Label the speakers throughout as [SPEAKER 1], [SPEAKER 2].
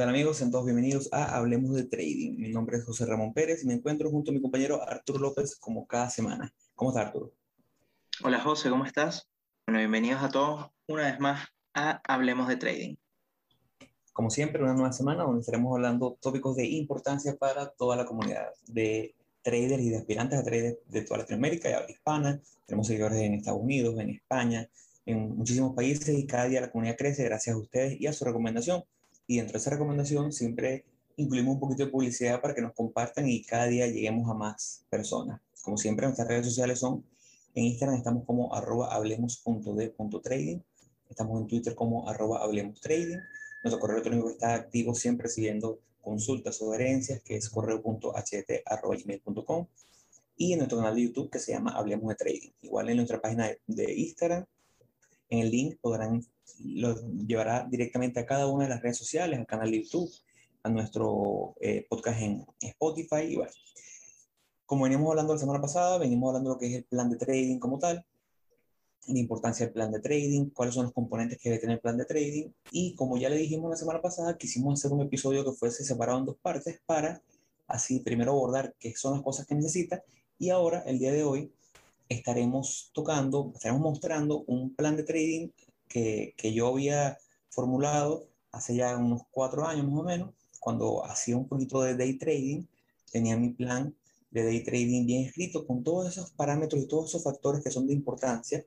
[SPEAKER 1] Hola, ¿qué tal amigos? Sean todos bienvenidos a Hablemos de Trading. Mi nombre es José Ramón Pérez y me encuentro junto a mi compañero Arturo López como cada semana. ¿Cómo está Arturo?
[SPEAKER 2] Hola José, ¿cómo estás? Bueno, bienvenidos a todos una vez más a Hablemos de Trading.
[SPEAKER 1] Como siempre, una nueva semana donde estaremos hablando tópicos de importancia para toda la comunidad de traders y de aspirantes a traders de toda Latinoamérica y habla hispana. Tenemos seguidores en Estados Unidos, en España, en muchísimos países y cada día la comunidad crece gracias a ustedes y a su recomendación. Y dentro de esa recomendación siempre incluimos un poquito de publicidad para que nos compartan y cada día lleguemos a más personas. Como siempre, nuestras redes sociales son en Instagram estamos como arroba hablemos.d.trading, estamos en Twitter como arroba hablemos nuestro correo electrónico está activo siempre recibiendo consultas, sugerencias, que es correo.ht.gmail.com y en nuestro canal de YouTube que se llama Hablemos de Trading. Igual en nuestra página de Instagram, en el link podrán, lo llevará directamente a cada una de las redes sociales, al canal de YouTube, a nuestro eh, podcast en Spotify y bueno. Como veníamos hablando la semana pasada, venimos hablando de lo que es el plan de trading como tal, la importancia del plan de trading, cuáles son los componentes que debe tener el plan de trading. Y como ya le dijimos la semana pasada, quisimos hacer un episodio que fuese separado en dos partes para así primero abordar qué son las cosas que necesita y ahora, el día de hoy, estaremos tocando, estaremos mostrando un plan de trading que, que yo había formulado hace ya unos cuatro años más o menos, cuando hacía un poquito de day trading, tenía mi plan de day trading bien escrito con todos esos parámetros y todos esos factores que son de importancia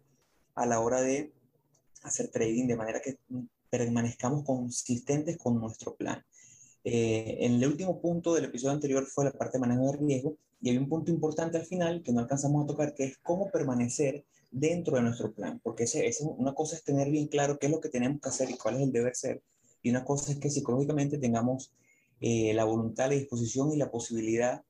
[SPEAKER 1] a la hora de hacer trading de manera que permanezcamos consistentes con nuestro plan. Eh, el último punto del episodio anterior fue la parte de manejo de riesgo y hay un punto importante al final que no alcanzamos a tocar que es cómo permanecer dentro de nuestro plan, porque ese, ese, una cosa es tener bien claro qué es lo que tenemos que hacer y cuál es el deber ser, y una cosa es que psicológicamente tengamos eh, la voluntad, la disposición y la posibilidad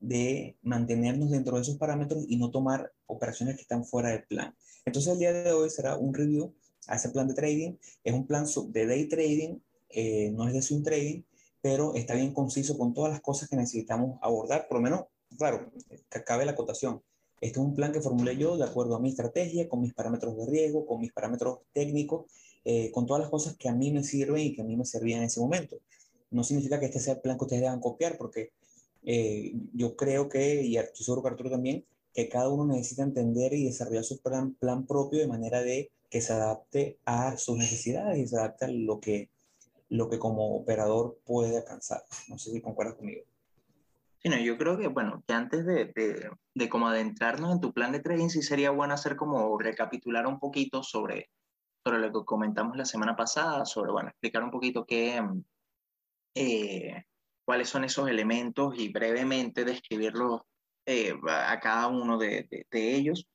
[SPEAKER 1] de mantenernos dentro de esos parámetros y no tomar operaciones que están fuera del plan. Entonces el día de hoy será un review a ese plan de trading. Es un plan de day trading, eh, no es de swing trading, pero está bien conciso con todas las cosas que necesitamos abordar, por lo menos, claro, que acabe la acotación. Este es un plan que formulé yo de acuerdo a mi estrategia, con mis parámetros de riesgo, con mis parámetros técnicos, eh, con todas las cosas que a mí me sirven y que a mí me servían en ese momento. No significa que este sea el plan que ustedes deban copiar, porque eh, yo creo que, y estoy seguro que Arturo también, que cada uno necesita entender y desarrollar su plan, plan propio de manera de que se adapte a sus necesidades y se adapte a lo que, lo que como operador puede alcanzar. No sé si concuerdas conmigo.
[SPEAKER 2] Sí, no, yo creo que, bueno, que antes de, de, como adentrarnos en tu plan de trading, sí sería bueno hacer como recapitular un poquito sobre, sobre lo que comentamos la semana pasada, sobre, bueno, explicar un poquito qué, eh, cuáles son esos elementos y brevemente describirlos eh, a cada uno de, de ellos.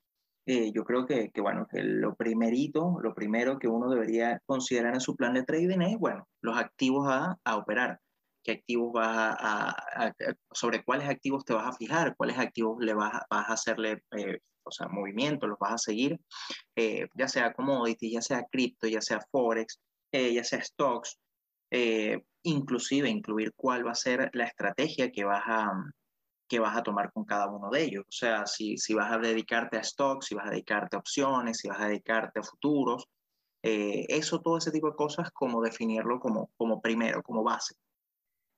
[SPEAKER 2] Eh, yo creo que, bueno, que lo primerito, lo primero que uno debería considerar en su plan de trading es, bueno, los activos a, a operar. ¿Qué activos vas a, a, sobre cuáles activos te vas a fijar? ¿Cuáles activos le vas, a hacerle, eh, o sea, movimiento, los vas a seguir? Eh, ya sea commodity, ya sea cripto, ya sea forex, ya sea stocks, inclusive incluir cuál va a ser la estrategia que vas a, que vas a tomar con cada uno de ellos. O sea, si, si vas a dedicarte a stocks, si vas a dedicarte a opciones, si vas a dedicarte a futuros, eh, eso, todo ese tipo de cosas, como definirlo como, como primero, como base.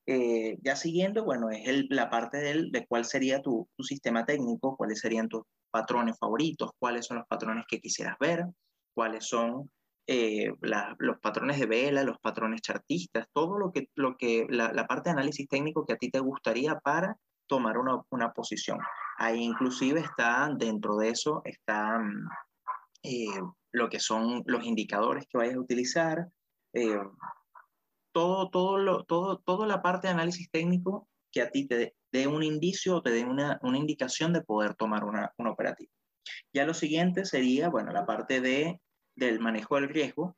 [SPEAKER 2] Eh, ya siguiendo, bueno, es el, la parte del, de cuál sería tu, tu sistema técnico, cuáles serían tus patrones favoritos, cuáles son los patrones que quisieras ver, cuáles son eh, la, los patrones de vela, los patrones chartistas, todo lo que, lo que la, la, parte de análisis técnico que a ti te gustaría para tomar una, una posición. Ahí inclusive está, dentro de eso, está eh, lo que son los indicadores que vayas a utilizar, eh, todo, todo, lo, todo, toda la parte de análisis técnico que a ti te dé un indicio o te dé una, una indicación de poder tomar una, una operativa. Ya lo siguiente sería, bueno, la parte de del manejo del riesgo,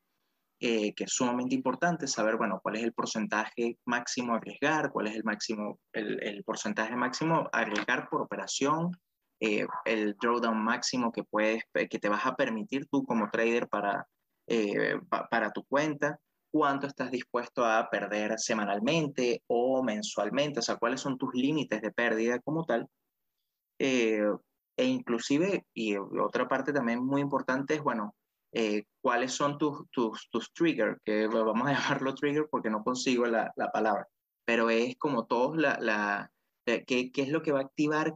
[SPEAKER 2] eh, que es sumamente importante saber, bueno, cuál es el porcentaje máximo a arriesgar, cuál es el máximo, el, porcentaje máximo a arriesgar por operación, eh, el drawdown máximo que puedes, que te vas a permitir tú como trader para, eh, pa, para tu cuenta, cuánto estás dispuesto a perder semanalmente o mensualmente, o sea, cuáles son tus límites de pérdida como tal. Eh, e inclusive, y otra parte también muy importante es, bueno, eh, cuáles son tus, tus, tus triggers, que vamos a llamarlo trigger porque no consigo la, la palabra, pero es como todos la, la eh, qué, qué, es lo que va a activar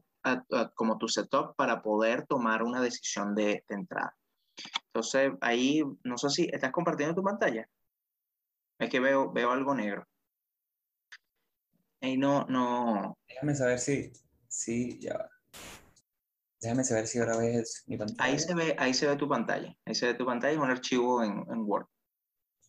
[SPEAKER 2] como tu setup para poder tomar una decisión de, entrada. Entonces, ahí, no sé si estás compartiendo tu pantalla. Es que veo, veo algo negro. Ahí no, no.
[SPEAKER 1] Déjame saber si, si, ya va. Déjame saber si ahora ves mi pantalla.
[SPEAKER 2] Ahí se ve, ahí se ve tu pantalla. Ahí se ve tu pantalla, es un archivo en, en Word.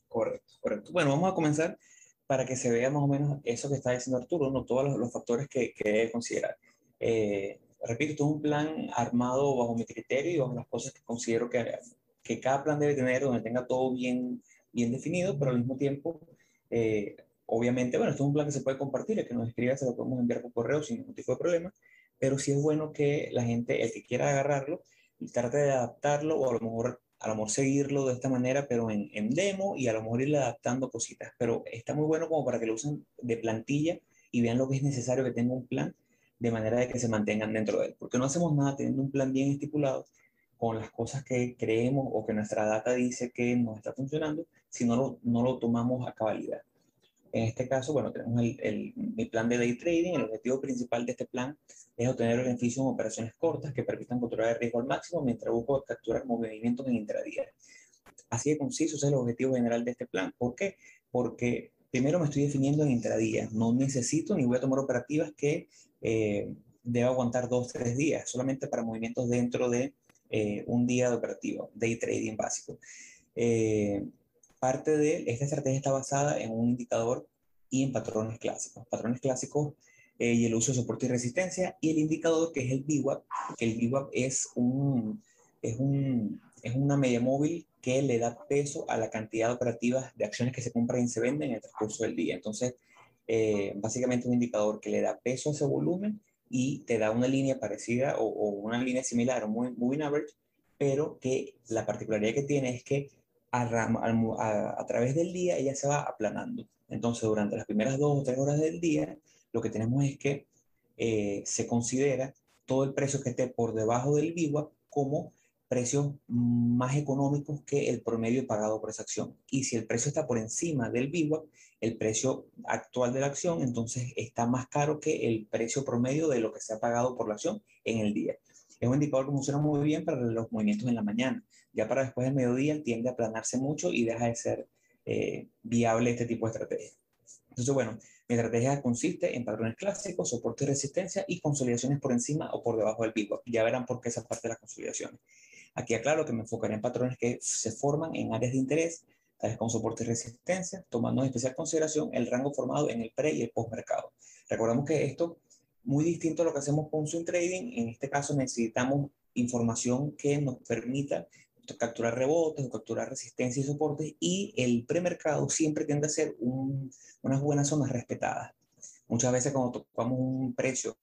[SPEAKER 1] Correcto, correcto. Bueno, vamos a comenzar para que se vea más o menos eso que está diciendo Arturo, no todos los, los factores que, que, debe considerar. Eh, repito, esto es un plan armado bajo mi criterio y bajo las cosas que considero que, que cada plan debe tener, donde tenga todo bien, bien definido, pero al mismo tiempo, eh, obviamente, bueno, esto es un plan que se puede compartir, el que nos escriba se lo podemos enviar por correo sin ningún tipo de problema, pero sí es bueno que la gente, el que quiera agarrarlo, trate de adaptarlo o a lo mejor, a lo mejor seguirlo de esta manera, pero en, en demo y a lo mejor irle adaptando cositas. Pero está muy bueno como para que lo usen de plantilla y vean lo que es necesario que tenga un plan de manera de que se mantengan dentro de él. Porque no hacemos nada teniendo un plan bien estipulado con las cosas que creemos o que nuestra data dice que nos está funcionando si no lo, no lo tomamos a cabalidad. En este caso, bueno, tenemos el, el, mi plan de day trading. El objetivo principal de este plan es obtener beneficios en operaciones cortas que permitan controlar el riesgo al máximo mientras busco capturar movimientos en intradía. Así de conciso es el objetivo general de este plan. ¿Por qué? Porque primero me estoy definiendo en intradía. No necesito ni voy a tomar operativas que eh, deba aguantar dos, tres días, solamente para movimientos dentro de eh, un día de operativo, day trading básico. Eh, parte de esta estrategia está basada en un indicador y en patrones clásicos. Patrones clásicos eh, y el uso de soporte y resistencia, y el indicador que es el VWAP, que el VWAP es, un, es, un, es una media móvil que le da peso a la cantidad de operativas de acciones que se compran y se venden en el transcurso del día. Entonces, eh, básicamente un indicador que le da peso a ese volumen y te da una línea parecida o, o una línea similar, un moving average, pero que la particularidad que tiene es que a, través del día ella se va aplanando. Entonces, durante las primeras dos o tres horas del día, lo que tenemos es que eh, se considera todo el precio que esté por debajo del VWAP como precios más económicos que el promedio pagado por esa acción. Y si el precio está por encima del VWAP, el precio actual de la acción, entonces está más caro que el precio promedio de lo que se ha pagado por la acción en el día. Es un indicador que funciona muy bien para los movimientos en la mañana. Ya para después del mediodía tiende a aplanarse mucho y deja de ser eh, viable este tipo de estrategia. Entonces, bueno, mi estrategia consiste en patrones clásicos, soporte y resistencia y consolidaciones por encima o por debajo del pico. Ya verán por qué esa parte de las consolidaciones. Aquí aclaro que me enfocaré en patrones que se forman en áreas de interés, tales como soporte y resistencia, tomando en especial consideración el rango formado en el pre y el post mercado. Recordemos que esto, muy distinto a lo que hacemos con swing trading, en este caso necesitamos información que nos permita capturar rebotes capturar resistencia y soportes y el premercado siempre tiende a ser un, unas buenas zonas respetadas. Muchas veces cuando tocamos un precio,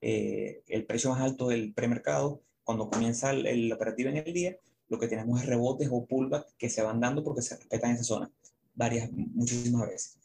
[SPEAKER 1] eh, el precio más alto del premercado, cuando comienza el, operativo en el día, lo que tenemos es rebotes o pullback que se van dando porque se respetan esa zona varias, muchísimas veces.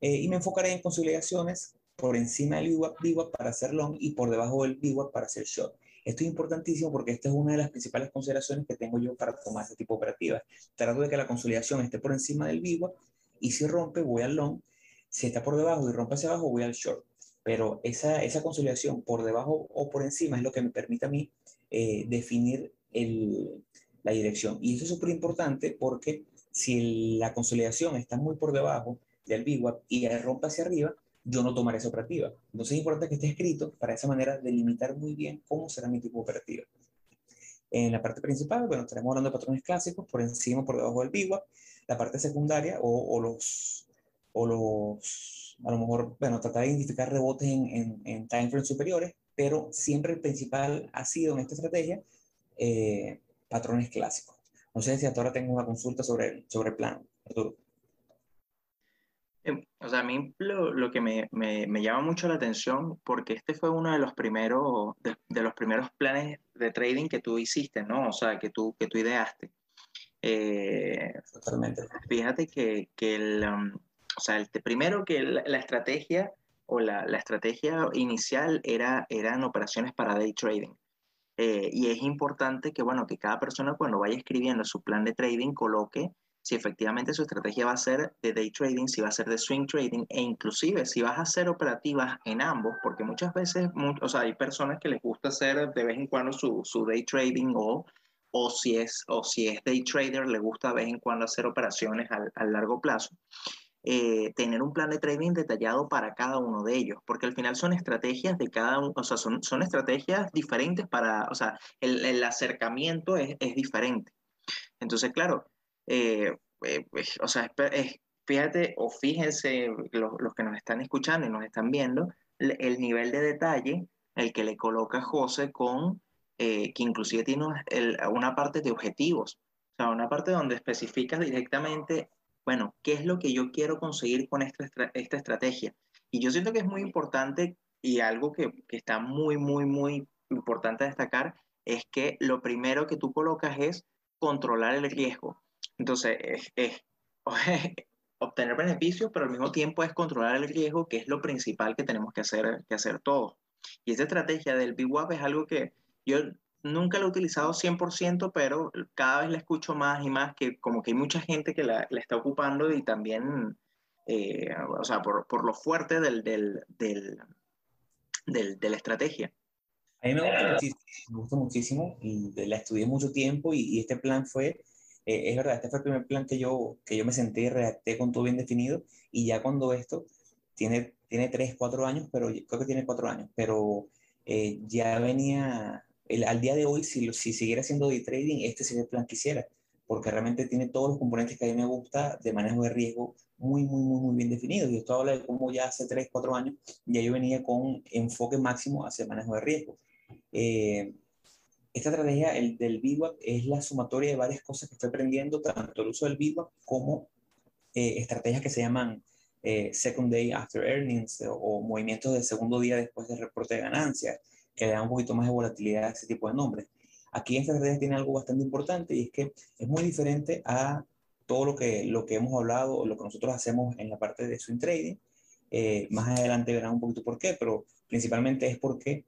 [SPEAKER 1] Eh, y me enfocaré en consolidaciones por encima del VWAP para hacer long y por debajo del VWAP para hacer short. Esto es importantísimo porque esta es una de las principales consideraciones que tengo yo para tomar este tipo de operativas. Trato de que la consolidación esté por encima del VWAP y si rompe voy al long, si está por debajo y rompe hacia abajo voy al short. Pero esa, esa consolidación por debajo o por encima es lo que me permite a mí eh, definir el, la dirección. Y eso es súper importante porque si la consolidación está muy por debajo del VWAP y rompe hacia arriba, yo no tomaré esa operativa. Entonces es importante que esté escrito para esa manera delimitar muy bien cómo será mi tipo de operativa. En la parte principal, bueno, estaremos hablando de patrones clásicos, por encima, por debajo del VWAP. La parte secundaria o, o, los, o los, a lo mejor, bueno, tratar de identificar rebotes en, en, en time frames superiores, pero siempre el principal ha sido en esta estrategia eh, patrones clásicos. No sé si hasta ahora tengo una consulta sobre, sobre el plan, Arturo.
[SPEAKER 2] Em, o sea, a mí lo, lo que me, me, me, llama mucho la atención, porque este fue uno de los primeros, de, de, los primeros planes de trading que tú hiciste, ¿no? O sea, que tú, que tú ideaste. Eh,
[SPEAKER 1] Totalmente.
[SPEAKER 2] Fíjate que, que el, um, o sea, el, primero que la, la estrategia o la, la, estrategia inicial era, eran operaciones para day trading. Eh, y es importante que, bueno, que cada persona cuando vaya escribiendo su plan de trading coloque si efectivamente su estrategia va a ser de day trading, si va a ser de swing trading e inclusive si vas a hacer operativas en ambos, porque muchas veces, o sea, hay personas que les gusta hacer de vez en cuando su, su day trading o, o, si es, o si es day trader, le gusta de vez en cuando hacer operaciones a largo plazo. Eh, tener un plan de trading detallado para cada uno de ellos, porque al final son estrategias de cada uno, o sea, son, son estrategias diferentes para, o sea, el, el acercamiento es, es diferente. Entonces, claro, eh, eh, pues, o sea, fíjate o fíjense los, los, que nos están escuchando y nos están viendo, el, nivel de detalle, el que le coloca José con, eh, que inclusive tiene una parte de objetivos, o sea, una parte donde especificas directamente, bueno, qué es lo que yo quiero conseguir con esta, esta estrategia. Y yo siento que es muy importante y algo que, que está muy, muy, muy importante destacar es que lo primero que tú colocas es controlar el riesgo. Entonces, es, obtener beneficios, pero al mismo tiempo es controlar el riesgo, que es lo principal que tenemos que hacer, que hacer todos. Y esa estrategia del BWAP es algo que yo nunca lo he utilizado 100%, pero cada vez la escucho más y más, que como que hay mucha gente que la, la está ocupando y también, eh, o sea, por, por, lo fuerte del, del, del, del, de la estrategia.
[SPEAKER 1] A mí me gusta muchísimo, me gusta muchísimo la estudié mucho tiempo y, y este plan fue eh, es verdad, este fue el primer plan que yo, que yo me senté redacté con todo bien definido y ya cuando esto tiene, tiene 3, 4 años, pero creo que tiene 4 años, pero eh, ya venía, el, al día de hoy, si, si siguiera haciendo day trading, este sería el plan que hiciera, porque realmente tiene todos los componentes que a mí me gusta de manejo de riesgo muy, muy, muy, muy bien definidos. Y esto habla de cómo ya hace 3, 4 años ya yo venía con enfoque máximo hacia manejo de riesgo. Eh, esta estrategia el del VWAP es la sumatoria de varias cosas que estoy aprendiendo, tanto el uso del VWAP como eh, estrategias que se llaman eh, Second Day After Earnings o, movimientos del segundo día después del reporte de ganancias, que le dan un poquito más de volatilidad a ese tipo de nombres. Aquí esta estrategia tiene algo bastante importante y es que es muy diferente a todo lo que, lo que hemos hablado o lo que nosotros hacemos en la parte de swing trading. Eh, más adelante verán un poquito por qué, pero principalmente es porque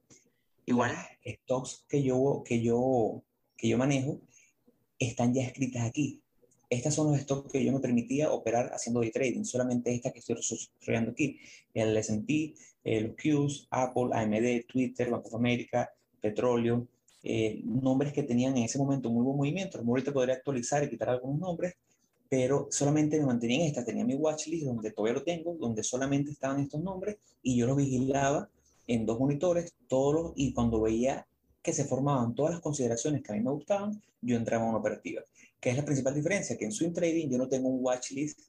[SPEAKER 1] Igual, stocks que yo, que yo, que yo manejo están ya escritas aquí. Estas son los stocks que yo me permitía operar haciendo day trading, solamente esta que estoy sustrayendo aquí. El S&P, los Qs, Apple, AMD, Twitter, Bank of America, petróleo, eh, nombres que tenían en ese momento muy buen movimiento. Ahorita podría actualizar y quitar algunos nombres, pero solamente me mantenía en. Tenía mi watchlist donde todavía lo tengo, donde solamente estaban estos nombres y yo los vigilaba en dos monitores, todos y cuando veía que se formaban todas las consideraciones que a mí me gustaban, yo entraba en una operativa. ¿Qué es la principal diferencia? Que en swing trading yo no tengo un watchlist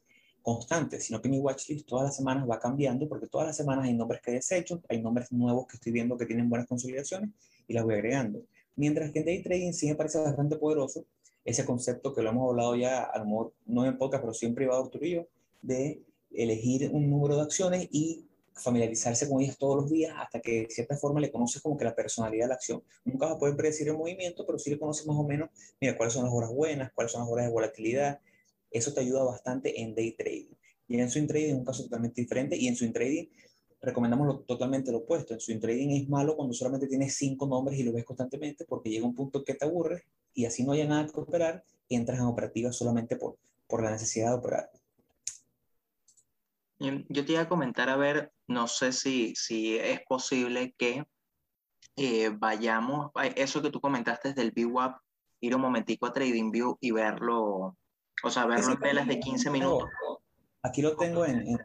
[SPEAKER 1] constante, sino que mi watchlist todas las semanas va cambiando porque todas las semanas hay nombres que desecho, hay nombres nuevos que estoy viendo que tienen buenas consolidaciones y las voy agregando. Mientras que en day trading sí me parece bastante poderoso ese concepto que lo hemos hablado ya, a lo mejor no en podcast, pero siempre iba a tuyo, de elegir un número de acciones y familiarizarse con ellas todos los días hasta que de cierta forma le conoces como que la personalidad de la acción. Nunca vas a poder predecir el movimiento, pero sí le conoces más o menos, mira, cuáles son las horas buenas, cuáles son las horas de volatilidad. Eso te ayuda bastante en day trading. Y en swing trading es un caso totalmente diferente. Y en swing trading recomendamos lo, totalmente lo opuesto. En swing trading es malo cuando solamente tienes cinco nombres y lo ves constantemente porque llega un punto que te aburre y así no haya nada que operar, entras en operativa solamente por, por la necesidad de operar.
[SPEAKER 2] Yo te iba a comentar, a ver, no sé si, si es posible que eh, vayamos, eso que tú comentaste del VWAP, ir un momentico a TradingView y verlo, o sea, verlo en velas de 15 minutos.
[SPEAKER 1] Aquí lo tengo en, en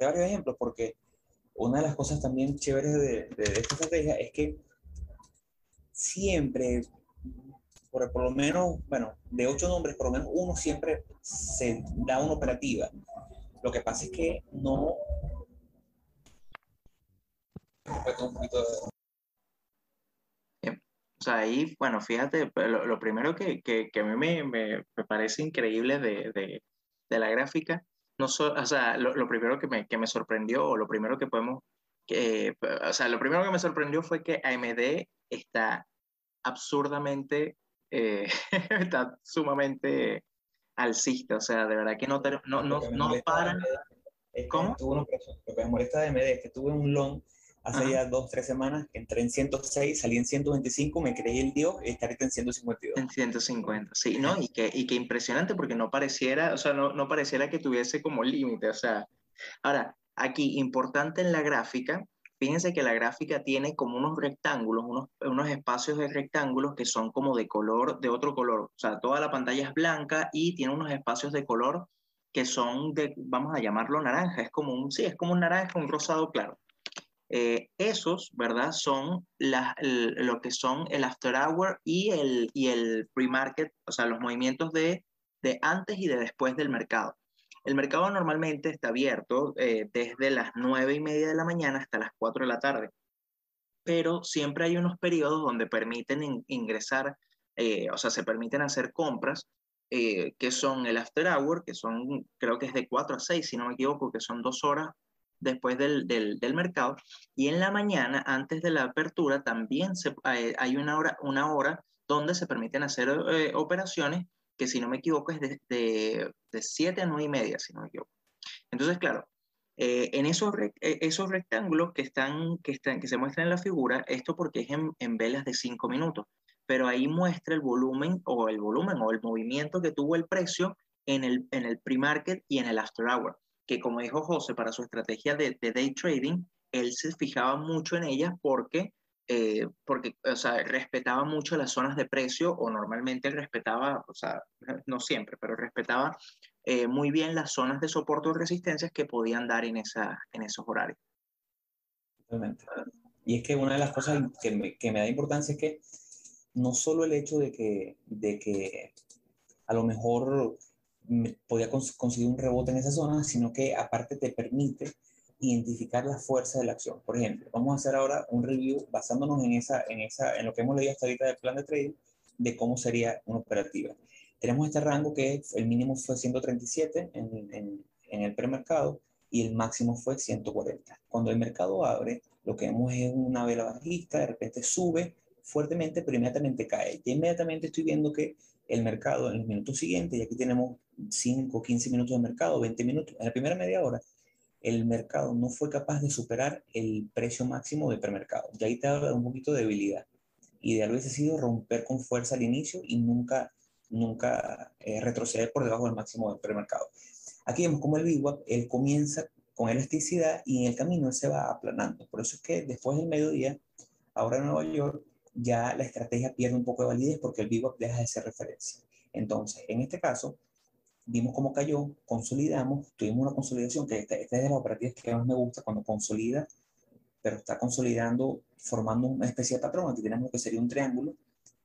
[SPEAKER 1] varios ejemplos porque una de las cosas también chéveres de, de, esta estrategia es que siempre por, por lo menos, bueno, de ocho nombres, por lo menos uno siempre se da una operativa. Lo que pasa es que no...
[SPEAKER 2] O sea, ahí, bueno, fíjate, lo, lo primero que, que, que, a mí me, me, me parece increíble de, de, de, la gráfica, no so, o sea, lo, lo, primero que me, que me sorprendió, o lo primero que podemos, o sea, lo primero que me sorprendió fue que AMD está absurdamente eh, está sumamente alcista, o sea, de verdad que no, no, no, no para.
[SPEAKER 1] ¿Cómo? lo que me molesta de MD es que tuve un long hace ya dos, tres semanas, entré en 106, salí en 125, me creí el Dios y estaré en 152.
[SPEAKER 2] En 150, sí, ¿no? Y que, y que impresionante porque no pareciera, o sea, no, no pareciera que tuviese como límite, o sea. Ahora, aquí, importante en la gráfica, fíjense que la gráfica tiene como unos rectángulos, unos, espacios de rectángulos que son como de color, de otro color. O sea, toda la pantalla es blanca y tiene unos espacios de color que son de, vamos a llamarlo naranja, es como un, sí, es como un naranja, un rosado claro. Eh, esos, ¿verdad? Son lo que son el after hour y el, y el pre-market, o sea, los movimientos de, de antes y de después del mercado. El mercado normalmente está abierto eh, desde las nueve y media de la mañana hasta las 4 de la tarde, pero siempre hay unos periodos donde permiten ingresar, eh, o sea, se permiten hacer compras que son el after hour, que son, creo que es de 4 a 6, si no me equivoco, que son dos horas después del, del, mercado. Y en la mañana, antes de la apertura, también hay una hora, una hora donde se permiten hacer eh, operaciones que, si no me equivoco, es de, de, de 7 a 9 y media, si no me equivoco. Entonces, claro, eh, en esos, eh, esos rectángulos que, están, que, están, que se muestran en la figura, esto porque es en, en velas de 5 minutos, pero ahí muestra el volumen o el volumen o el movimiento que tuvo el precio en el, en el pre-market y en el after hour que como dijo José, para su estrategia de, day trading, él se fijaba mucho en ellas porque, eh, porque o sea, respetaba mucho las zonas de precio o normalmente respetaba, o sea, no siempre, pero respetaba eh, muy bien las zonas de soporte o resistencias que podían dar en, esa, en esos horarios.
[SPEAKER 1] Totalmente. Y es que una de las cosas que me, que me da importancia es que no solo el hecho de que, de que a lo mejor podía conseguir un rebote en esa zona, sino que aparte te permite identificar la fuerza de la acción. Por ejemplo, vamos a hacer ahora un review basándonos en, esa, en, esa, en lo que hemos leído hasta ahorita del plan de trading, de cómo sería una operativa. Tenemos este rango que el mínimo fue 137 en, en, en el premercado y el máximo fue 140. Cuando el mercado abre, lo que vemos es una vela bajista, de repente sube fuertemente, pero inmediatamente cae. Y inmediatamente estoy viendo que el mercado en los minutos siguientes, y aquí tenemos 5, 15 minutos de mercado, 20 minutos, en la primera media hora, el mercado no fue capaz de superar el precio máximo de premercado. Y ahí te habla de un poquito de debilidad. Ideal hubiese sido romper con fuerza al inicio y nunca, nunca eh, retroceder por debajo del máximo del premercado. Aquí vemos como el VWAP, él comienza con elasticidad y en el camino él se va aplanando. Por eso es que después del mediodía, ahora en Nueva York, ya la estrategia pierde un poco de validez porque el VWAP deja de ser referencia. Entonces, en este caso, vimos cómo cayó, consolidamos, tuvimos una consolidación, que esta, es de las operativas que más me gusta cuando consolida, pero está consolidando, formando una especie de patrón. Aquí tenemos lo que sería un triángulo,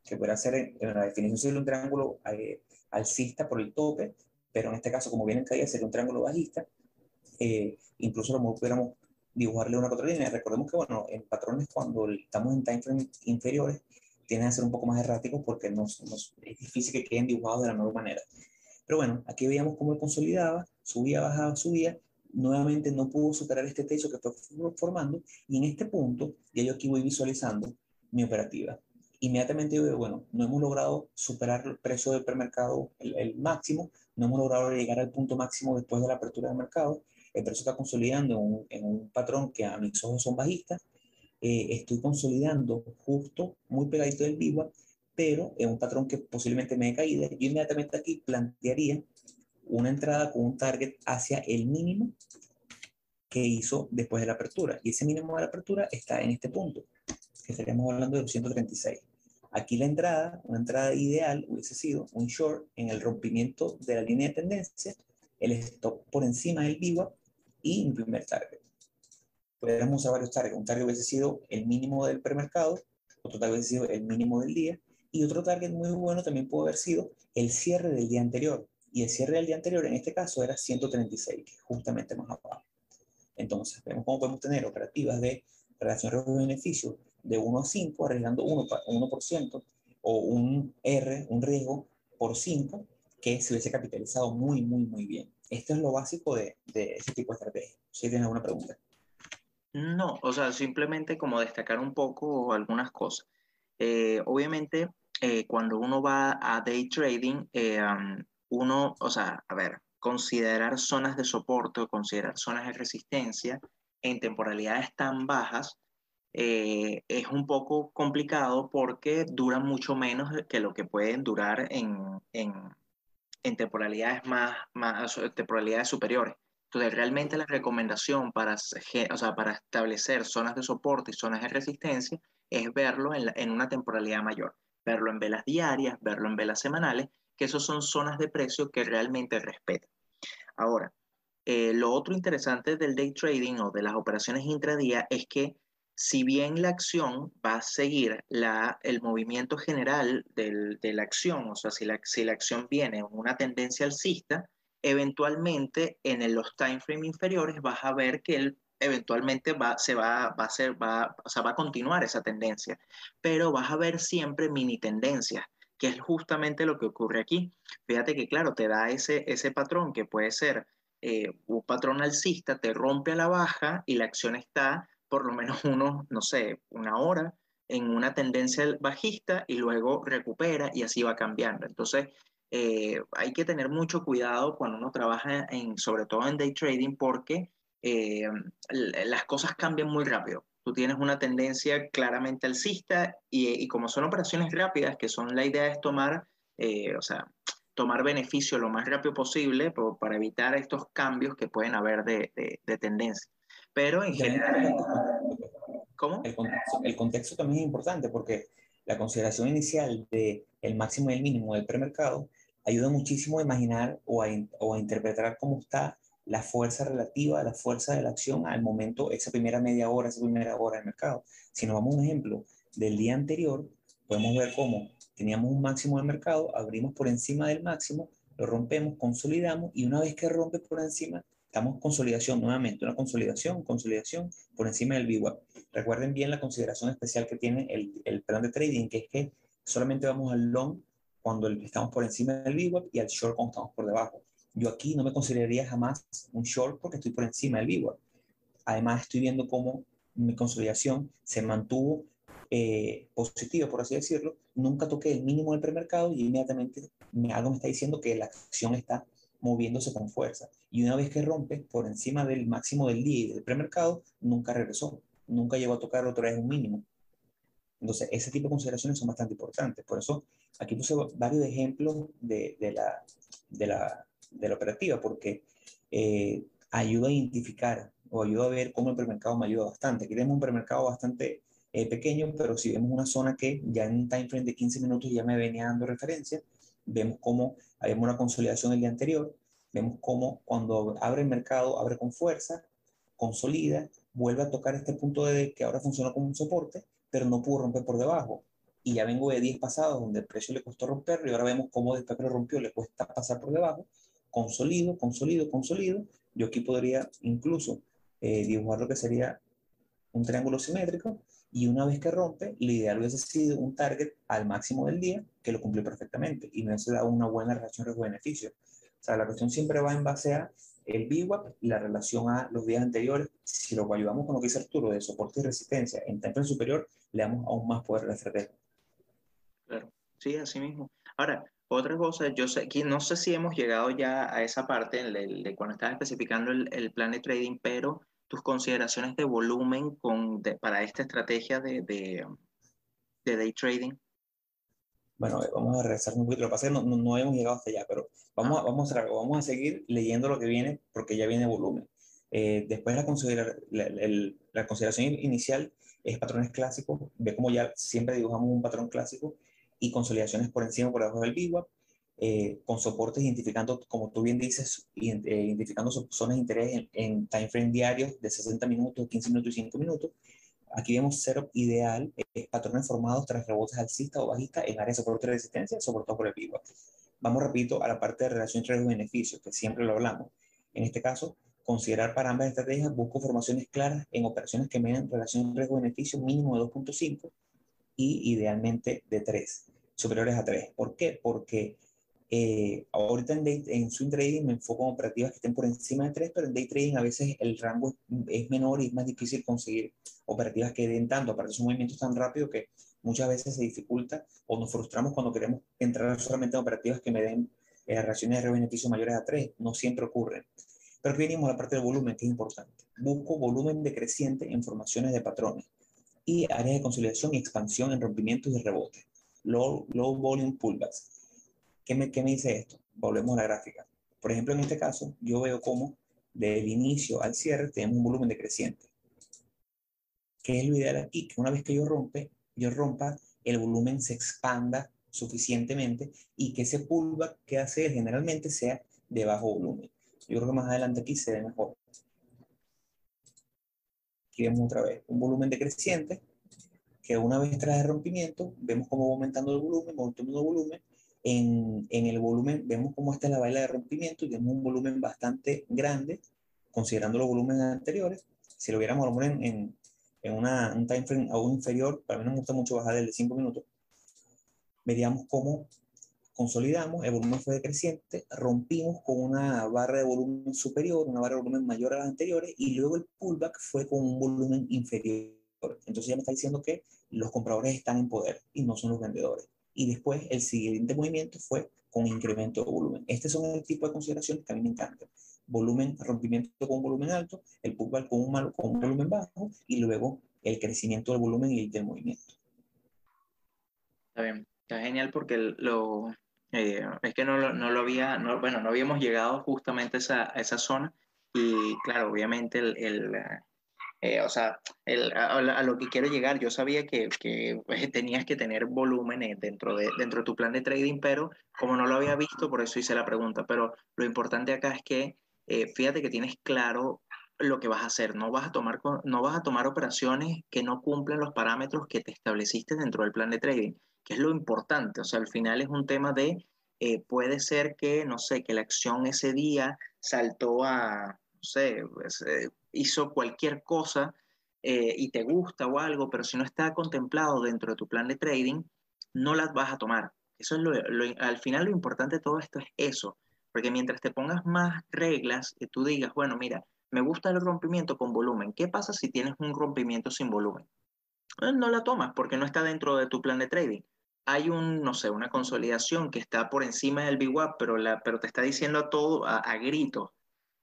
[SPEAKER 1] que puede ser, en la definición sería un triángulo eh, alcista por el tope, pero en este caso, como viene en caída, sería un triángulo bajista. Eh, incluso lo pudiéramos dibujarle una contralínea. Recordemos que, bueno, en patrones cuando estamos en time frame inferiores, tienen a ser un poco más erráticos porque nos, es difícil que queden dibujados de la misma manera. Pero bueno, aquí veíamos cómo consolidaba, subía, bajaba, subía, nuevamente no pudo superar este techo que fue formando y en este punto ya yo aquí voy visualizando mi operativa. Inmediatamente yo veo, bueno, no hemos logrado superar el precio del premercado, el, el máximo, no hemos logrado llegar al punto máximo después de la apertura del mercado, el precio está consolidando en un, patrón que a mis ojos son bajistas, eh, estoy consolidando justo, muy pegadito del VIVA, pero en un patrón que posiblemente me dé caída, yo inmediatamente aquí plantearía una entrada con un target hacia el mínimo que hizo después de la apertura. Y ese mínimo de la apertura está en este punto, que estaríamos hablando de 236. Aquí la entrada, una entrada ideal hubiese sido un short en el rompimiento de la línea de tendencia, el stop por encima del VIVA y un primer target. Podríamos usar varios targets. Un target hubiese sido el mínimo del premercado, otro target hubiese sido el mínimo del día y otro target muy bueno también puede haber sido el cierre del día anterior. Y el cierre del día anterior en este caso era 136, que es justamente más abajo. Entonces, vemos cómo podemos tener operativas de relación riesgo-beneficio de 1 a 5, arriesgando 1%, 1% o un R, un riesgo por 5, que se hubiese capitalizado muy, muy, muy bien. Esto es lo básico de, de ese tipo de estrategia. Si tienes alguna pregunta.
[SPEAKER 2] No, o sea, simplemente como destacar un poco algunas cosas. Eh, obviamente, eh, cuando uno va a day trading, eh, uno, o sea, a ver, considerar zonas de soporte o considerar zonas de resistencia en temporalidades tan bajas eh, es un poco complicado porque duran mucho menos que lo que pueden durar en, en, en temporalidades más, más, temporalidades superiores. Entonces, realmente la recomendación para, o sea, para establecer zonas de soporte y zonas de resistencia es verlo en, en, una temporalidad mayor, verlo en velas diarias, verlo en velas semanales, que esos son zonas de precio que realmente respetan. Ahora, eh, lo otro interesante del day trading o de las operaciones intradía es que si bien la acción va a seguir la, el movimiento general de la acción, o sea, si la, si la acción viene en una tendencia alcista, eventualmente en los time frame inferiores vas a ver que él eventualmente va, se va, va, a ser, va, o sea, va a continuar esa tendencia, pero vas a ver siempre mini tendencias, que es justamente lo que ocurre aquí. Fíjate que, claro, te da ese, ese patrón que puede ser eh, un patrón alcista, te rompe a la baja y la acción está por lo menos unos, no sé, una hora en una tendencia bajista y luego recupera y así va cambiando. Entonces, eh, hay que tener mucho cuidado cuando uno trabaja en, sobre todo en day trading, porque eh, las cosas cambian muy rápido. Tú tienes una tendencia claramente alcista y, y, como son operaciones rápidas, que son la idea es tomar, eh, o sea, tomar beneficio lo más rápido posible para evitar estos cambios que pueden haber de, de, de tendencia. Pero en general...
[SPEAKER 1] ¿Cómo? El contexto, el contexto también es importante porque la consideración inicial de el máximo y el mínimo del premercado ayuda muchísimo a imaginar o a, o a interpretar cómo está la fuerza relativa, la fuerza de la acción al momento, esa primera media hora, esa primera hora del mercado. Si nos vamos a un ejemplo del día anterior, podemos ver cómo teníamos un máximo del mercado, abrimos por encima del máximo, lo rompemos, consolidamos y una vez que rompe por encima, estamos consolidación nuevamente, una consolidación, consolidación por encima del VWAP. Recuerden bien la consideración especial que tiene el, el plan de trading, que es que solamente vamos al long cuando estamos por encima del VWAP y al short cuando estamos por debajo. Yo aquí no me consideraría jamás un short porque estoy por encima del VWAP. Además, estoy viendo cómo mi consolidación se mantuvo eh, positiva, por así decirlo. Nunca toqué el mínimo del premercado y inmediatamente me, algo me está diciendo que la acción está moviéndose con fuerza. Y una vez que rompe por encima del máximo del día y del premercado, nunca regresó. Nunca llegó a tocar otra vez un mínimo. Entonces, ese tipo de consideraciones son bastante importantes. Por eso, aquí puse varios ejemplos de, de, la, de, la, de la, operativa, porque eh, ayuda a identificar o ayuda a ver cómo el premercado me ayuda bastante. Aquí tenemos un premercado bastante eh, pequeño, pero si vemos una zona que ya en un time frame de 15 minutos ya me venía dando referencia, vemos cómo habíamos una consolidación el día anterior, vemos cómo cuando abre el mercado, abre con fuerza, consolida, vuelve a tocar este punto de que ahora funciona como un soporte, pero no pudo romper por debajo. Y ya vengo de 10 pasados donde el precio le costó romperlo y ahora vemos cómo después que lo rompió le cuesta pasar por debajo. Consolido, consolido, consolido. Yo aquí podría incluso eh, dibujar lo que sería un triángulo simétrico y una vez que rompe, lo ideal hubiese sido un target al máximo del día que lo cumplió perfectamente y me hubiese dado una buena relación riesgo-beneficio. O sea, la cuestión siempre va en base a el VWAP y la relación a los días anteriores. Si lo ayudamos con lo que dice Arturo de soporte y resistencia en tiempo superior, le damos aún más poder a la estrategia.
[SPEAKER 2] Claro, sí, así mismo. Ahora, otra cosa, yo sé que no sé si hemos llegado ya a esa parte de, cuando estás especificando el, el, plan de trading, pero tus consideraciones de volumen con, para esta estrategia de, de, de day trading.
[SPEAKER 1] Bueno, vamos a regresar un poquito. Lo que pasa es que no, no, hemos llegado hasta allá, pero vamos, a, vamos, a, vamos a seguir leyendo lo que viene porque ya viene volumen. Eh, después la, considerar, la, la, la, consideración inicial es patrones clásicos. Ve como ya siempre dibujamos un patrón clásico y consolidaciones por encima por debajo del VWAP. Eh, con soportes identificando, como tú bien dices, eh, identificando zonas de interés en, en time frame diarios de 60 minutos, 15 minutos y 5 minutos Aquí vemos setup ideal, eh, patrones formados tras rebotes alcistas o bajistas en áreas de soporte y resistencia, soportado por el VWAP. Vamos, repito, a la parte de relación entre riesgo-beneficio, que siempre lo hablamos. En este caso, considerar para ambas estrategias, busco formaciones claras en operaciones que medyan relación riesgo-beneficio mínimo de 2.5 y idealmente de 3, superiores a 3. ¿Por qué? Porque eh, ahorita en, day, en swing trading me enfoco en operativas que estén por encima de 3, pero en day trading a veces el rango es menor y es más difícil conseguir operativas que den tanto. Aparte son movimientos tan rápidos que muchas veces se dificulta o nos frustramos cuando queremos entrar solamente en operativas que me den eh, reacciones de beneficio mayores a 3. No siempre ocurre. Pero aquí venimos a la parte del volumen, que es importante. Busco volumen decreciente en formaciones de patrones y áreas de consolidación y expansión en rompimientos y rebotes. Low, low volume pullbacks. ¿Qué me, ¿Qué me dice esto? Volvemos a la gráfica. Por ejemplo, en este caso, yo veo como del inicio al cierre tenemos un volumen decreciente. ¿Qué es lo ideal aquí? Que una vez que yo rompe, yo rompa, el volumen se expanda suficientemente y que ese pullback que hace generalmente sea de bajo volumen. Yo creo que más adelante aquí se ve mejor. Vemos otra vez un volumen decreciente que una vez tras el rompimiento vemos cómo va aumentando el volumen, aumentando el volumen. En, en el volumen vemos cómo está la baila de rompimiento y vemos un volumen bastante grande considerando los volúmenes anteriores. Si lo viéramos a lo en, en, en una, un time frame aún inferior, para mí no me gusta mucho bajar el de 5 minutos, veríamos cómo consolidamos, el volumen fue decreciente, rompimos con una barra de volumen superior, una barra de volumen mayor a las anteriores, y luego el pullback fue con un volumen inferior. Entonces ya me está diciendo que los compradores están en poder y no son los vendedores. Y después el siguiente movimiento fue con incremento de volumen. Este son el tipo de consideraciones que a mí me encantan. Volumen, rompimiento con volumen alto, el pullback con un, con un volumen bajo y luego el crecimiento del volumen y del movimiento.
[SPEAKER 2] Está bien, está genial porque lo, eh, es que no, no lo había, no, bueno, no habíamos llegado justamente a esa, esa zona y claro, obviamente el, eh, o sea, el, a, lo que quiero llegar, yo sabía que, que tenías que tener volúmenes dentro de, dentro de tu plan de trading, pero como no lo había visto, por eso hice la pregunta, pero lo importante acá es que eh, fíjate que tienes claro lo que vas a hacer, no vas a, tomar, no vas a tomar operaciones que no cumplen los parámetros que te estableciste dentro del plan de trading es lo importante. O sea, al final es un tema de, eh, puede ser que, no sé, que la acción ese día saltó a, no sé, pues, eh, hizo cualquier cosa eh, y te gusta o algo, pero si no está contemplado dentro de tu plan de trading, no las vas a tomar. Eso es lo, al final lo importante de todo esto es eso, porque mientras te pongas más reglas, que tú digas, bueno, mira, me gusta el rompimiento con volumen, ¿qué pasa si tienes un rompimiento sin volumen? No la tomas porque no está dentro de tu plan de trading hay un, no sé, una consolidación que está por encima del VWAP, pero, la, pero te está diciendo a todo, a, a gritos,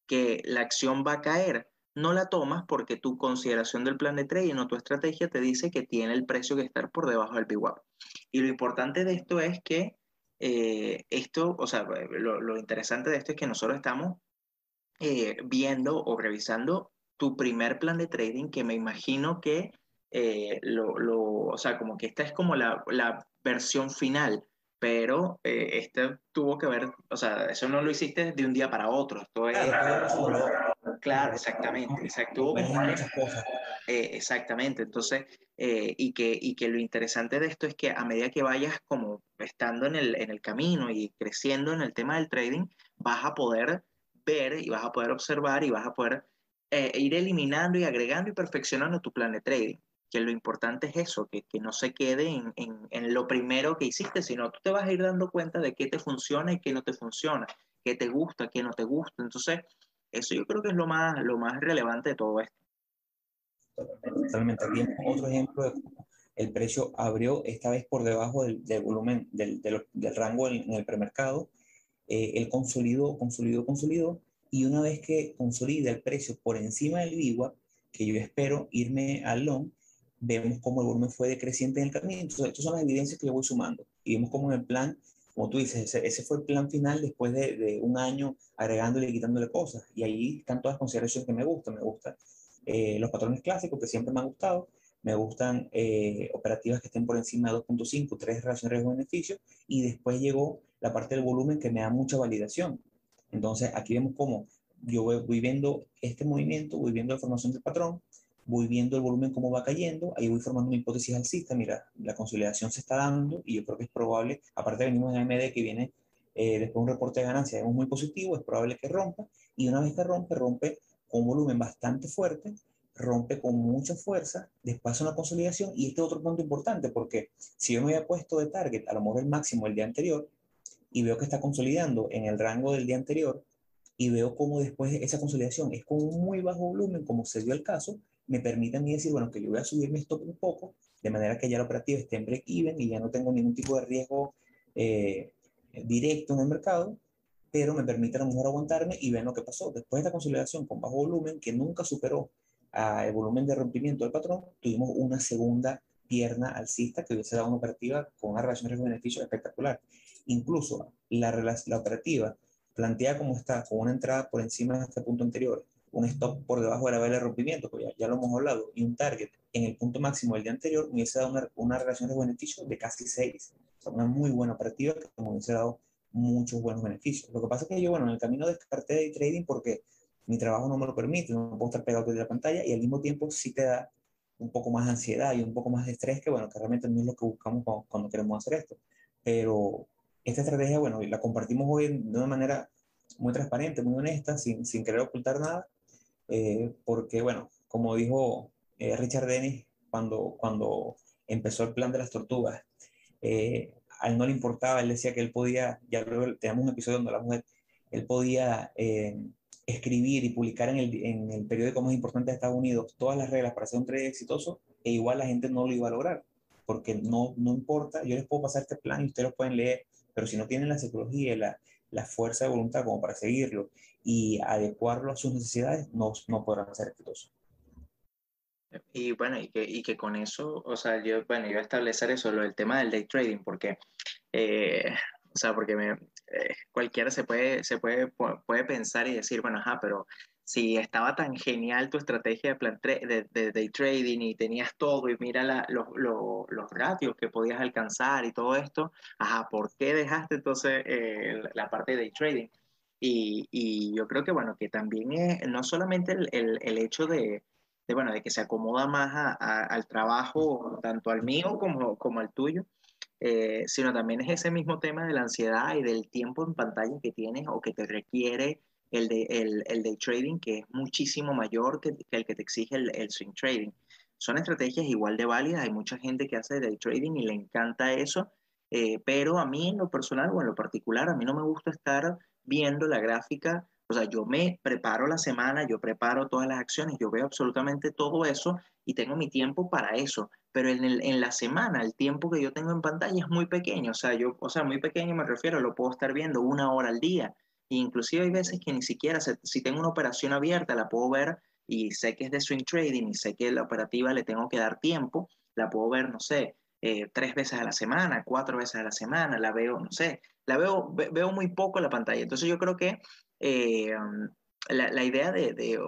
[SPEAKER 2] que la acción va a caer, no la tomas porque tu consideración del plan de trading o tu estrategia te dice que tiene el precio que estar por debajo del VWAP. Y lo importante de esto es que eh, esto, o sea, lo, lo, interesante de esto es que nosotros estamos eh, viendo o revisando tu primer plan de trading que me imagino que eh, lo, lo, o sea, como que esta es como la, la versión final, pero eh, este tuvo que ver, o sea, eso no lo hiciste de un día para otro, esto es... Claro, exactamente, exacto. Eh, exactamente, entonces, eh, y, que, y que lo interesante de esto es que a medida que vayas como estando en el, en el camino y creciendo en el tema del trading, vas a poder ver y vas a poder observar y vas a poder ir eliminando y agregando y perfeccionando tu plan de trading que lo importante es eso, que, que no se quede en, en, en, lo primero que hiciste, sino tú te vas a ir dando cuenta de qué te funciona y qué no te funciona, qué te gusta, qué no te gusta. Entonces, eso yo creo que es lo más, lo más relevante de todo esto.
[SPEAKER 1] Totalmente. Aquí otro ejemplo de el precio abrió esta vez por debajo del, del volumen, del, del, del, rango en, el premercado. Eh, el consolidó, consolidó, consolidó. Y una vez que consolida el precio por encima del VIWA, que yo espero irme al long, vemos cómo el volumen fue decreciente en el camino. Entonces, estas son las evidencias que yo voy sumando. Y vemos cómo en el plan, como tú dices, ese, fue el plan final después de, de, un año agregándole y quitándole cosas. Y ahí están todas las consideraciones que me gustan. Me gustan eh, los patrones clásicos que siempre me han gustado. Me gustan eh, operativas que estén por encima de 2.5, 3 relación riesgo-beneficio. Y después llegó la parte del volumen que me da mucha validación. Entonces, aquí vemos cómo yo voy viendo este movimiento, voy viendo la formación del patrón, voy viendo el volumen cómo va cayendo, ahí voy formando una hipótesis alcista, mira, la consolidación se está dando y yo creo que es probable, aparte venimos de AMD que viene eh, después un reporte de ganancias, es muy positivo, es probable que rompa, y una vez que rompe, rompe con un volumen bastante fuerte, rompe con mucha fuerza, después hace una consolidación, y este es otro punto importante, porque si yo me había puesto de target a lo mejor el máximo el día anterior, y veo que está consolidando en el rango del día anterior, y veo cómo después esa consolidación es con un muy bajo volumen, como se dio el caso, me permite a mí decir, bueno, que yo voy a subir mi stop un poco, de manera que ya la operativa esté en break-even y ya no tengo ningún tipo de riesgo eh, directo en el mercado, pero me permite a lo mejor aguantarme y ver lo que pasó. Después de esta consolidación con bajo volumen, que nunca superó al volumen de rompimiento del patrón, tuvimos una segunda pierna alcista que hubiese dado una operativa con una relación de beneficio espectacular. Incluso la, operativa plantea como está, con una entrada por encima de este punto anterior, un stop por debajo de la vela de rompimiento, pues ya, ya, lo hemos hablado, y un target en el punto máximo del día anterior, me hubiese dado una, una relación de beneficio de casi 6. O sea, una muy buena operativa que me hubiese dado muchos buenos beneficios. Lo que pasa es que yo, bueno, en el camino descarté de trading porque mi trabajo no me lo permite, no puedo estar pegado de la pantalla y al mismo tiempo sí te da un poco más de ansiedad y un poco más de estrés que, bueno, que realmente no es lo que buscamos cuando, queremos hacer esto. Pero esta estrategia, bueno, la compartimos hoy de una manera muy transparente, muy honesta, sin, sin querer ocultar nada, eh, porque, bueno, como dijo eh, Richard Dennis cuando, cuando empezó el plan de las tortugas, eh, a él no le importaba, él decía que él podía, ya luego tenemos un episodio donde hablamos de él podía escribir y publicar en el, en el periódico más importante de Estados Unidos todas las reglas para hacer un trade exitoso, e igual la gente no lo iba a lograr, porque no, no importa, yo les puedo pasar este plan y ustedes lo pueden leer, pero si no tienen la psicología la, la fuerza de voluntad como para seguirlo y adecuarlo a sus necesidades, no, no podrán ser exitosos.
[SPEAKER 2] Y bueno, y que, y que con eso, o sea, yo, bueno, iba a establecer eso, lo del tema del day trading, porque, eh, o sea, porque me, eh, cualquiera se puede, se puede, puede pensar y decir, bueno, ajá, pero si estaba tan genial tu estrategia de, plan de, de, day trading y tenías todo y mira los, los, ratios que podías alcanzar y todo esto, ajá, ¿por qué dejaste entonces eh, la parte de day trading? Y, y, yo creo que, bueno, que también es no solamente el, el, el hecho de, de, bueno, de que se acomoda más a, al trabajo, tanto al mío como, como al tuyo, eh, sino también es ese mismo tema de la ansiedad y del tiempo en pantalla que tienes o que te requiere el, de, el, el day trading, que es muchísimo mayor que, que el que te exige el, el, swing trading. Son estrategias igual de válidas, hay mucha gente que hace day trading y le encanta eso, eh, pero a mí en lo personal o en lo particular, a mí no me gusta estar viendo la gráfica, o sea, yo me preparo la semana, yo preparo todas las acciones, yo veo absolutamente todo eso y tengo mi tiempo para eso, pero en, el, en, la semana el tiempo que yo tengo en pantalla es muy pequeño, o sea, yo, o sea, muy pequeño me refiero, lo puedo estar viendo una hora al día, inclusive hay veces que ni siquiera, si tengo una operación abierta, la puedo ver y sé que es de swing trading y sé que la operativa le tengo que dar tiempo, la puedo ver, no sé, eh, tres veces a la semana, cuatro veces a la semana, la veo, no sé, la veo, veo muy poco la pantalla. Entonces yo creo que eh, la, la, idea de, de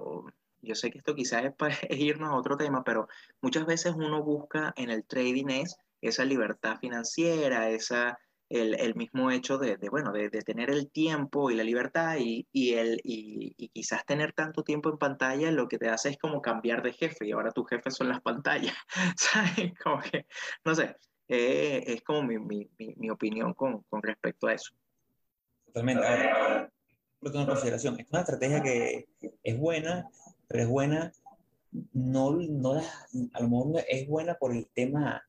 [SPEAKER 2] yo sé que esto quizás es para irnos a otro tema, pero muchas veces uno busca en el trading es esa libertad financiera, esa, el, el mismo hecho de, de bueno, de, de, tener el tiempo y la libertad y, y el, y, y, quizás tener tanto tiempo en pantalla lo que te hace es como cambiar de jefe y ahora tu jefe son las pantallas, ¿sabes? Como que, no sé, eh, es como mi, mi, mi, opinión con, con respecto a eso.
[SPEAKER 1] Totalmente. Ahora, una consideración. Es una estrategia que es buena, pero es buena, no, no a lo mejor es buena por el tema,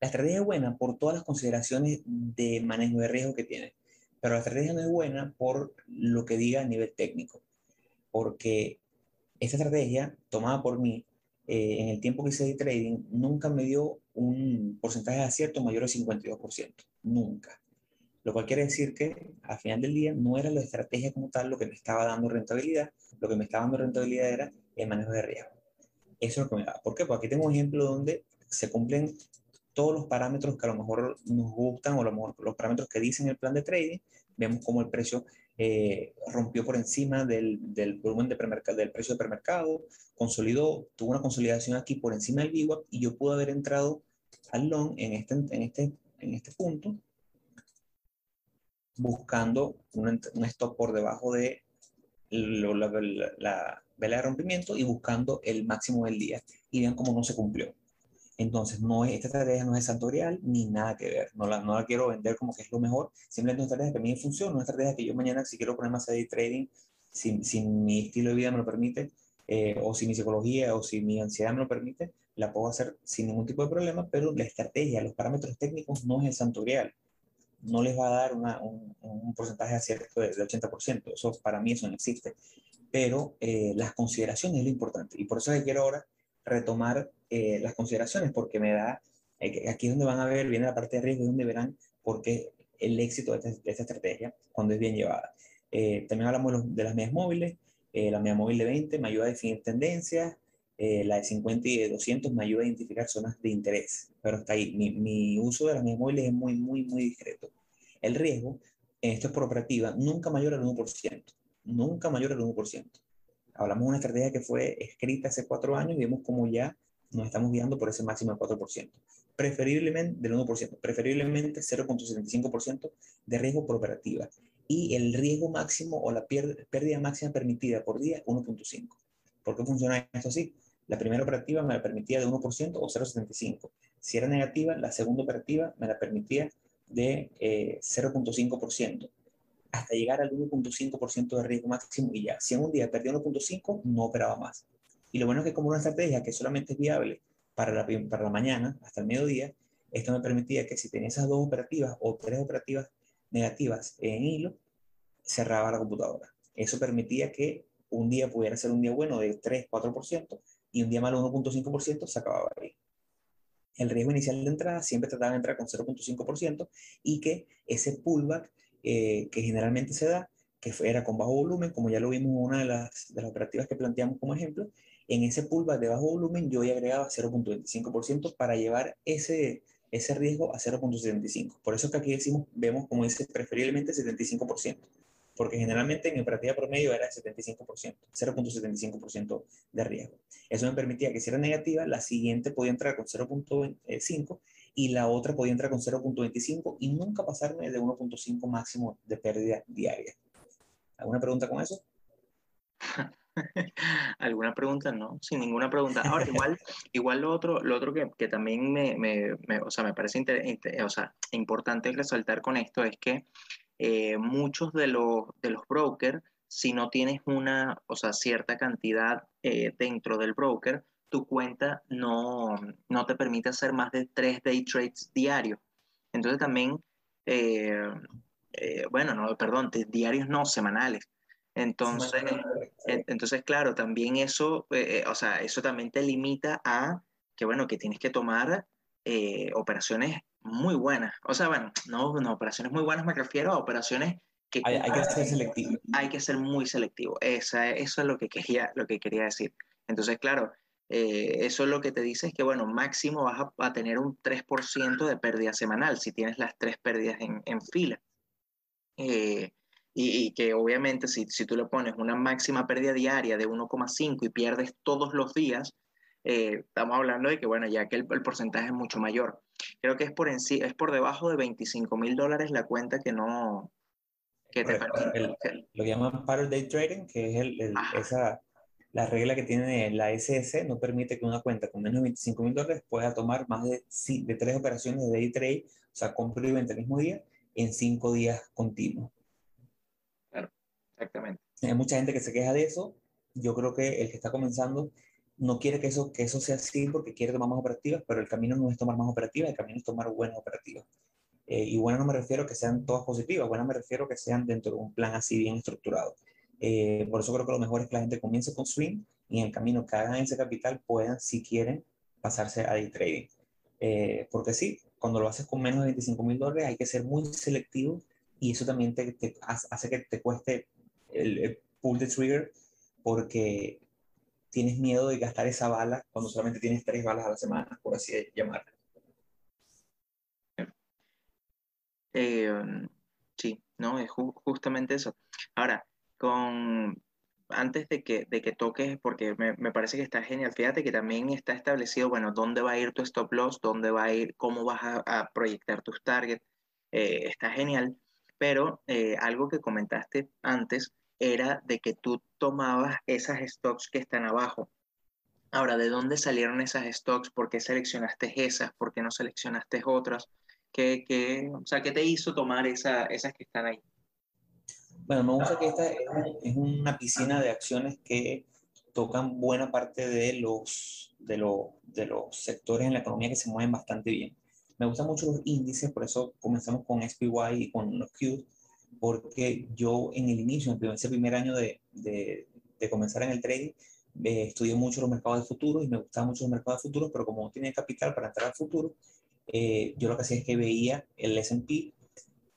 [SPEAKER 1] la estrategia es buena por todas las consideraciones de manejo de riesgo que tiene, pero la estrategia no es buena por lo que diga a nivel técnico, porque esta estrategia tomada por mí eh, en el tiempo que hice de trading nunca me dio un porcentaje de acierto mayor al 52%, nunca. Lo cual quiere decir que al final del día no era la estrategia como tal lo que me estaba dando rentabilidad, lo que me estaba dando rentabilidad era el manejo de riesgo. Eso es lo que me da. ¿Por qué? Porque aquí tengo un ejemplo donde se cumplen todos los parámetros que a lo mejor nos gustan o a lo mejor los parámetros que dicen el plan de trading. Vemos cómo el precio eh, rompió por encima del, del volumen de del precio de premercado, consolidó, tuvo una consolidación aquí por encima del VWAP y yo pude haber entrado al long en este, en este, en este punto buscando un, un stop por debajo de la, la, la, vela de rompimiento y buscando el máximo del día. Y vean cómo no se cumplió. Entonces, no es, esta estrategia no es santorial ni nada que ver. No la, no la quiero vender como que es lo mejor. Simplemente una estrategia que a mí me funciona, una estrategia que yo mañana, si quiero poner más de trading, si, si, mi estilo de vida me lo permite, eh, o si mi psicología o si mi ansiedad me lo permite, la puedo hacer sin ningún tipo de problema, pero la estrategia, los parámetros técnicos no es el santorial no les va a dar una, un, un, porcentaje de acierto del 80%. Eso para mí eso no existe. Pero eh, las consideraciones es lo importante. Y por eso es que quiero ahora retomar eh, las consideraciones, porque me da, eh, aquí es donde van a ver, viene la parte de riesgo, donde verán por qué el éxito de de esta estrategia cuando es bien llevada. también hablamos de, los, de las medias móviles. la media móvil de 20 me ayuda a definir tendencias, eh, la de 50 y de 200 me ayuda a identificar zonas de interés, pero está ahí. Mi, mi uso de las mías móviles es muy, muy, muy discreto. El riesgo, esto es por operativa, nunca mayor al 1%. Nunca mayor al 1%. Hablamos de una estrategia que fue escrita hace cuatro años y vemos como ya nos estamos guiando por ese máximo del 4%. Preferiblemente del 1%, preferiblemente 0.75% de riesgo por operativa. Y el riesgo máximo o la pérdida máxima permitida por día, 1.5. ¿Por qué funciona esto así? La primera operativa me la permitía de 1% o 0.75. Si era negativa, la segunda operativa me la permitía de 0.5% eh, hasta llegar al 1.5% de riesgo máximo y ya. Si en un día perdía 1.5, no operaba más. Y lo bueno es que como una estrategia que solamente es viable para la, para la mañana hasta el mediodía, esto me permitía que si tenía esas dos operativas o tres operativas negativas en hilo, cerraba la computadora. Eso permitía que un día pudiera ser un día bueno de 3, 4% y un día malo 1.5% se acababa ahí. El riesgo inicial de entrada siempre trataba de entrar con 0.5% y que ese pullback eh, que generalmente se da, que era con bajo volumen, como ya lo vimos en una de las, de las operativas que planteamos como ejemplo, en ese pullback de bajo volumen yo ya agregaba 0.25% para llevar ese, ese riesgo a 0.75. Por eso que aquí decimos, vemos como dice preferiblemente 75%, porque generalmente en operativa promedio era 75%, 0.75% de riesgo. Eso me permitía que si era negativa, la siguiente podía entrar con 0.5 y la otra podía entrar con 0.25 y nunca pasarme de 1.5 máximo de pérdida diaria. ¿Alguna pregunta con eso?
[SPEAKER 2] ¿Alguna pregunta? No, sin ninguna pregunta. Ahora, igual, igual lo otro, lo otro que, que también me, me, o sea, me parece o sea, importante resaltar con esto es que eh, muchos de los, de los brokers, si no tienes una, o sea, cierta cantidad eh, dentro del broker, tu cuenta no, no te permite hacer más de tres day trades diarios. Entonces también, eh, bueno, no, perdón, diarios no, semanales. Entonces, entonces, claro, también eso, eh, o sea, eso también te limita a que, bueno, que tienes que tomar eh, operaciones muy buenas. O sea, bueno, no, no, operaciones muy buenas me refiero a operaciones que...
[SPEAKER 1] Hay, hay que ser selectivo.
[SPEAKER 2] Hay que ser muy selectivo. Esa, eso es lo que quería, lo que quería decir. Entonces, claro, eh, eso es lo que te dice es que, bueno, máximo vas a, tener un 3% de pérdida semanal si tienes las tres pérdidas en, en fila. Eh, y, que obviamente si, si tú le pones una máxima pérdida diaria de 1,5 y pierdes todos los días, eh, estamos hablando de que, bueno, ya que el, porcentaje es mucho mayor. Creo que es por, en sí, es por debajo de 25 mil dólares la cuenta que no...
[SPEAKER 1] Que te lo que llaman Power Day Trading, que es el, esa, la regla que tiene la SS, no permite que una cuenta con menos de 25 mil dólares pueda tomar más de, de tres operaciones de day trade, o sea, compra y venta el mismo día, en cinco días continuos.
[SPEAKER 2] Exactamente.
[SPEAKER 1] Hay mucha gente que se queja de eso. Yo creo que el que está comenzando no quiere que eso, que eso sea así porque quiere tomar más operativas, pero el camino no es tomar más operativas, el camino es tomar buenas operativas. Eh, y bueno, no me refiero a que sean todas positivas, bueno, me refiero a que sean dentro de un plan así bien estructurado. Eh, por eso creo que lo mejor es que la gente comience con swing y en el camino que hagan ese capital puedan, si quieren, pasarse a day trading. Eh, porque sí, cuando lo haces con menos de 25 mil dólares hay que ser muy selectivo y eso también te, te hace que te cueste el, pull the trigger porque tienes miedo de gastar esa bala cuando solamente tienes tres balas a la semana, por así llamarlo.
[SPEAKER 2] Eh, sí, no, es justamente eso. Ahora, con antes de que, de que toques, porque me, me, parece que está genial, fíjate que también está establecido, bueno, dónde va a ir tu stop loss, dónde va a ir, cómo vas a, proyectar tus targets, eh, está genial, pero eh, algo que comentaste antes era de que tú tomabas esas stocks que están abajo. Ahora, ¿de dónde salieron esas stocks? ¿Por qué seleccionaste esas? ¿Por qué no seleccionaste otras? ¿Qué, qué, o sea, ¿qué te hizo tomar esa, esas que están ahí?
[SPEAKER 1] Bueno, me gusta que esta es una piscina de acciones que tocan buena parte de los, de, de los sectores en la economía que se mueven bastante bien. Me gustan mucho los índices, por eso comenzamos con SPY y con los Qs, porque yo en el inicio, en ese primer año de, de, comenzar en el trading, eh, estudié mucho los mercados de futuros y me gustaban mucho los mercados de futuros, pero como no tenía capital para entrar al futuro, eh, yo lo que hacía es que veía el S&P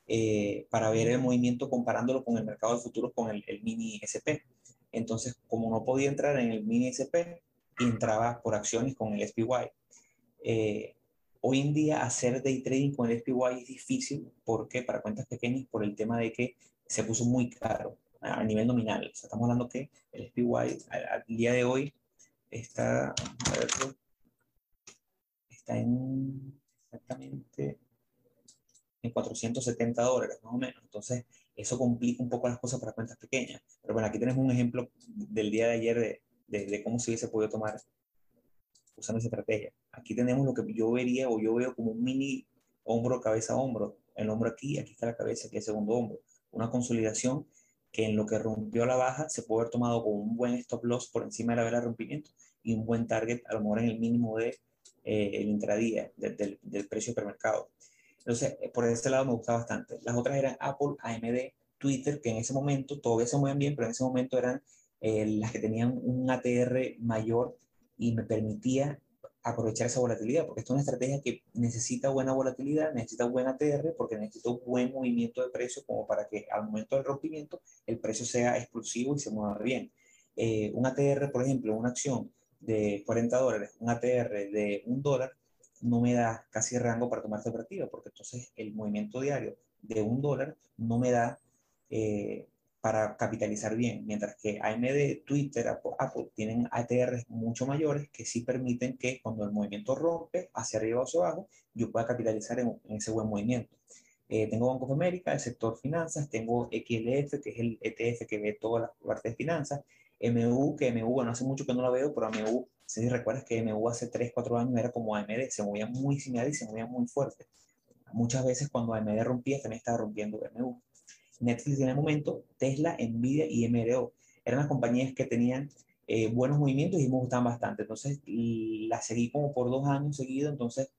[SPEAKER 1] eh, para ver el movimiento comparándolo con el mercado de futuros con el, el, mini SP. Entonces, como no podía entrar en el mini SP, entraba por acciones con el SPY. Eh, hoy en día hacer day trading con el SPY es difícil porque para cuentas pequeñas por el tema de que se puso muy caro a nivel nominal. O sea, estamos hablando que el SPY al, día de hoy está, está en exactamente en 470 dólares, más o menos. Entonces, eso complica un poco las cosas para cuentas pequeñas. Pero bueno, aquí tenemos un ejemplo del día de ayer de, de, cómo se hubiese podido tomar usando esa estrategia. Aquí tenemos lo que yo vería o yo veo como un mini hombro, cabeza, hombro. El hombro aquí, aquí está la cabeza, aquí el segundo hombro. Una consolidación que en lo que rompió la baja se puede haber tomado con un buen stop loss por encima de la vela de rompimiento y un buen target a lo mejor en el mínimo de eh, el intradía del, del precio supermercado. Entonces, eh, por ese lado me gusta bastante. Las otras eran Apple, AMD, Twitter, que en ese momento todavía se mueven bien, pero en ese momento eran eh, las que tenían un ATR mayor y me permitía aprovechar esa volatilidad, porque esto es una estrategia que necesita buena volatilidad, necesita buen ATR, porque necesita buen movimiento de precio como para que al momento del rompimiento el precio sea explosivo y se mueva bien. Eh, un ATR, por ejemplo, una acción de 40 dólares, un ATR de un dólar, no me da casi rango para tomar esta operativa, porque entonces el movimiento diario de un dólar no me da eh, para capitalizar bien, mientras que AMD, Twitter, Apple, tienen ATRs mucho mayores que sí permiten que cuando el movimiento rompe hacia arriba o hacia abajo, yo pueda capitalizar en, ese buen movimiento. Eh, tengo Banco de América, el sector finanzas, tengo XLF, que es el ETF que ve todas las partes de finanzas, MU, que MU, bueno, hace mucho que no la veo, pero MU, si recuerdas que MU hace 3, 4 años era como AMD, se movía muy similar y se movía muy fuerte. Muchas veces cuando AMD rompía, también estaba rompiendo MU. Netflix en el momento, Tesla, Nvidia y MRO. Eran las compañías que tenían eh, buenos movimientos y me gustaban bastante. Entonces las seguí como por dos años seguidos, entonces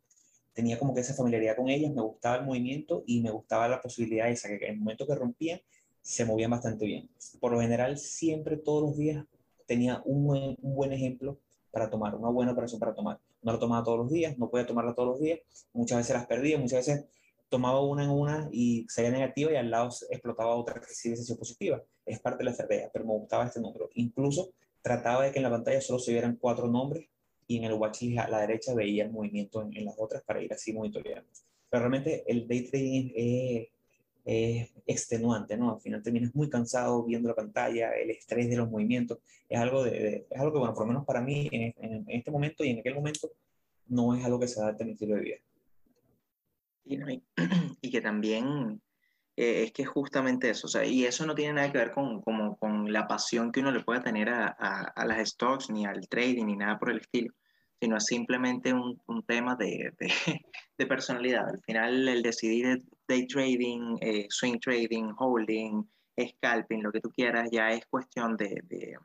[SPEAKER 1] tenía como que esa familiaridad con ellas, me gustaba el movimiento y me gustaba la posibilidad esa, que en el momento que rompían se movían bastante bien. Por lo general, siempre, todos los días, tenía un buen, un buen ejemplo para tomar, una buena operación para tomar. No la tomaba todos los días, no podía tomarla todos los días, muchas veces las perdía, muchas veces tomaba una en una y salía negativa y al lado explotaba otra que sí hubiese sido positiva. Es parte de la estrategia, pero me gustaba este número. Incluso trataba de que en la pantalla solo se vieran cuatro nombres y en el watchlist a la derecha veía el movimiento en, en las otras para ir así monitoreando. Pero realmente el day trading es, es extenuante, ¿no? Al final terminas muy cansado viendo la pantalla, el estrés de los movimientos, es algo, de, es algo que, bueno, por lo menos para mí en, en, este momento y en aquel momento no es algo que se adapte a mi estilo de vida.
[SPEAKER 2] Y, y que también eh, es que es justamente eso, o sea, y eso no tiene nada que ver con, como, con la pasión que uno le pueda tener a, a, a, las stocks, ni al trading, ni nada por el estilo, sino es simplemente un, un tema de, de, de, personalidad. Al final, el decidir day trading, eh, swing trading, holding, scalping, lo que tú quieras, ya es cuestión de, de,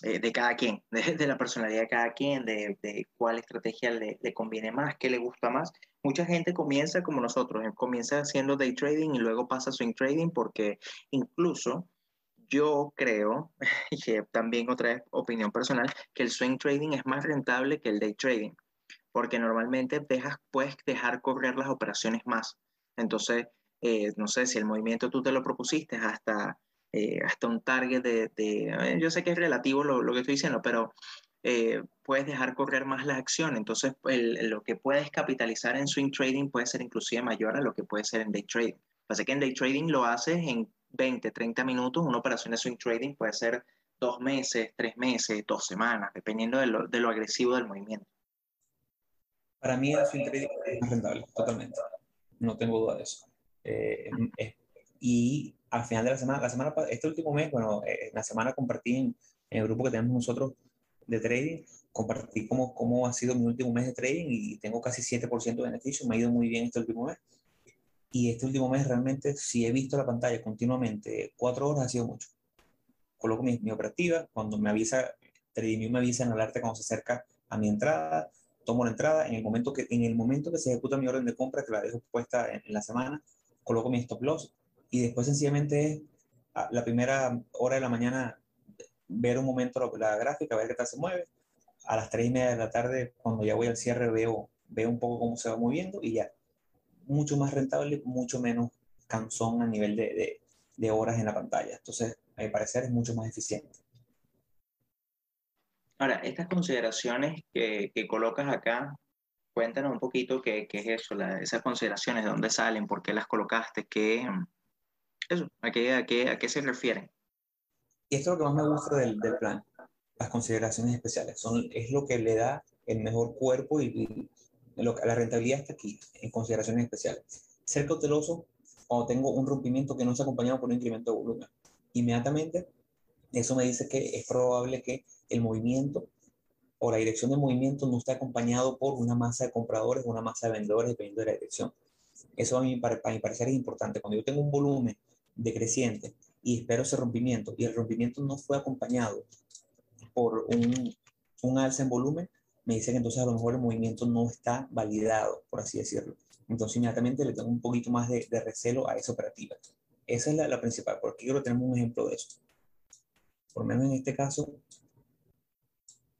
[SPEAKER 2] eh, de cada quien, de, la personalidad de cada quien, de, cuál estrategia le, le, conviene más, qué le gusta más. Mucha gente comienza como nosotros, eh, comienza haciendo day trading y luego pasa swing trading porque incluso yo creo, y también otra opinión personal, que el swing trading es más rentable que el day trading, porque normalmente dejas, puedes dejar correr las operaciones más. Entonces, eh, no sé si el movimiento tú te lo propusiste hasta, eh, hasta un target de, de eh, yo sé que es relativo lo, lo que estoy diciendo, pero eh, puedes dejar correr más la acción. Entonces, el, lo que puedes capitalizar en swing trading puede ser inclusive mayor a lo que puede ser en day trading. Pasa que en day trading lo haces en 20, 30 minutos. Una operación de swing trading puede ser dos meses, tres meses, dos semanas, dependiendo de lo, de lo agresivo del movimiento.
[SPEAKER 1] Para mí el swing trading es rentable, totalmente no tengo duda de eso. Eh, y al final de la semana, la semana, este último mes, bueno, eh, la semana compartí en, el grupo que tenemos nosotros de trading, compartí cómo, cómo ha sido mi último mes de trading y tengo casi 7% de beneficio, me ha ido muy bien este último mes. Y este último mes realmente, si he visto la pantalla continuamente cuatro horas, ha sido mucho. Coloco mi, mi operativa, cuando me avisa, TradingView me avisa en alerta cuando se acerca a mi entrada, tomo la entrada, en el momento que, en el momento que se ejecuta mi orden de compra, que la dejo puesta en, la semana, coloco mi stop loss y después sencillamente la primera hora de la mañana ver un momento la, gráfica, ver qué tal se mueve. A las tres y media de la tarde, cuando ya voy al cierre, veo, veo un poco cómo se va moviendo y ya. Mucho más rentable, mucho menos cansón a nivel de, de, de horas en la pantalla. Entonces, a mi parecer, es mucho más eficiente.
[SPEAKER 2] Ahora, estas consideraciones que, que colocas acá, cuéntanos un poquito qué, qué es eso, la, esas consideraciones, de dónde salen, por qué las colocaste, qué, eso, a qué, a qué, a qué se refieren.
[SPEAKER 1] Y esto es lo que más me gusta del, del plan, las consideraciones especiales. Son, es lo que le da el mejor cuerpo y, lo, la rentabilidad está aquí, en consideraciones especiales. Ser cauteloso cuando tengo un rompimiento que no se acompañado por un incremento de volumen. Inmediatamente, eso me dice que es probable que el movimiento o la dirección del movimiento no esté acompañado por una masa de compradores o una masa de vendedores dependiendo de la dirección. Eso a mí, para, mi parecer es importante. Cuando yo tengo un volumen decreciente y espero ese rompimiento y el rompimiento no fue acompañado por un, un alza en volumen, me dice que entonces a lo mejor el movimiento no está validado, por así decirlo. Entonces inmediatamente le tengo un poquito más de, de recelo a esa operativa. Esa es la, la principal, porque quiero tener un ejemplo de eso. Por lo menos en este caso,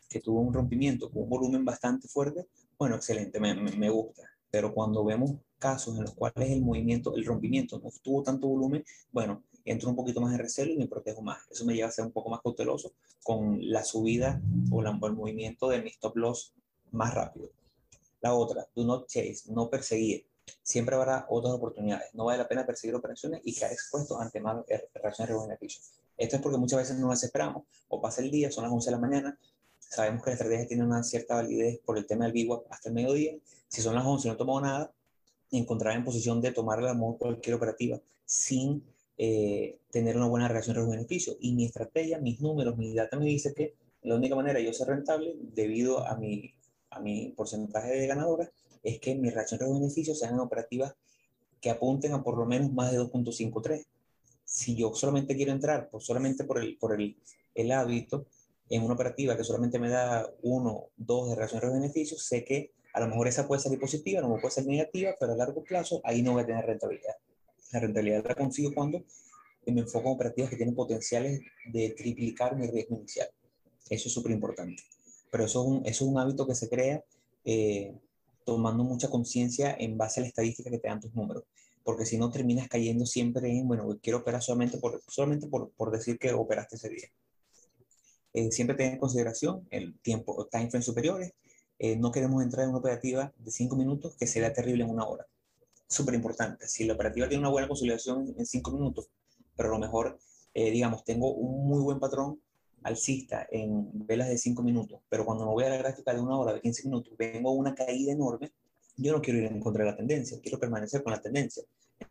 [SPEAKER 1] que tuvo un rompimiento con un volumen bastante fuerte, bueno, excelente, me, me, me gusta. Pero cuando vemos casos en los cuales el movimiento, el rompimiento no tuvo tanto volumen, bueno, entro un poquito más en recelo y me protejo más. Eso me lleva a ser un poco más cauteloso con la subida o, el movimiento de mi stop loss más rápido. La otra, do not chase, no perseguir. Siempre habrá otras oportunidades. No vale la pena perseguir operaciones y caer expuesto ante malas reacciones de beneficio. Esto es porque muchas veces nos desesperamos o pasa el día, son las 11 de la mañana, sabemos que la estrategia tiene una cierta validez por el tema del VWAP hasta el mediodía. Si son las 11 y no tomamos nada, encontrar en posición de tomar la mejor cualquier operativa sin eh, tener una buena relación riesgo-beneficio. Y mi estrategia, mis números, mi data me dice que la única manera de yo ser rentable, debido a mi, a mi porcentaje de ganadoras, es que mi relación riesgo-beneficio sean operativas que apunten a por lo menos más de 2.53. Si yo solamente quiero entrar, por, solamente por, el, por el, el hábito, en una operativa que solamente me da uno, dos de relación riesgo-beneficio, sé que a lo mejor esa puede salir positiva, no puede ser negativa, pero a largo plazo ahí no voy a tener rentabilidad. La rentabilidad la consigo cuando me enfoco en operativas que tienen potenciales de triplicar mi riesgo inicial. Eso es súper importante. Pero eso es, un, eso es un hábito que se crea eh, tomando mucha conciencia en base a la estadística que te dan tus números. Porque si no, terminas cayendo siempre en, bueno, quiero operar solamente por, solamente por, por decir que operaste ese día. Eh, siempre tener en consideración el tiempo, time frame superiores. Eh, no queremos entrar en una operativa de 5 minutos que sea terrible en una hora súper importante. Si la operativa tiene una buena consolidación en cinco minutos, pero a lo mejor, eh, digamos, tengo un muy buen patrón alcista en velas de cinco minutos, pero cuando me voy a la gráfica de una hora, de 15 minutos, vengo una caída enorme, yo no quiero ir en contra de la tendencia, quiero permanecer con la tendencia.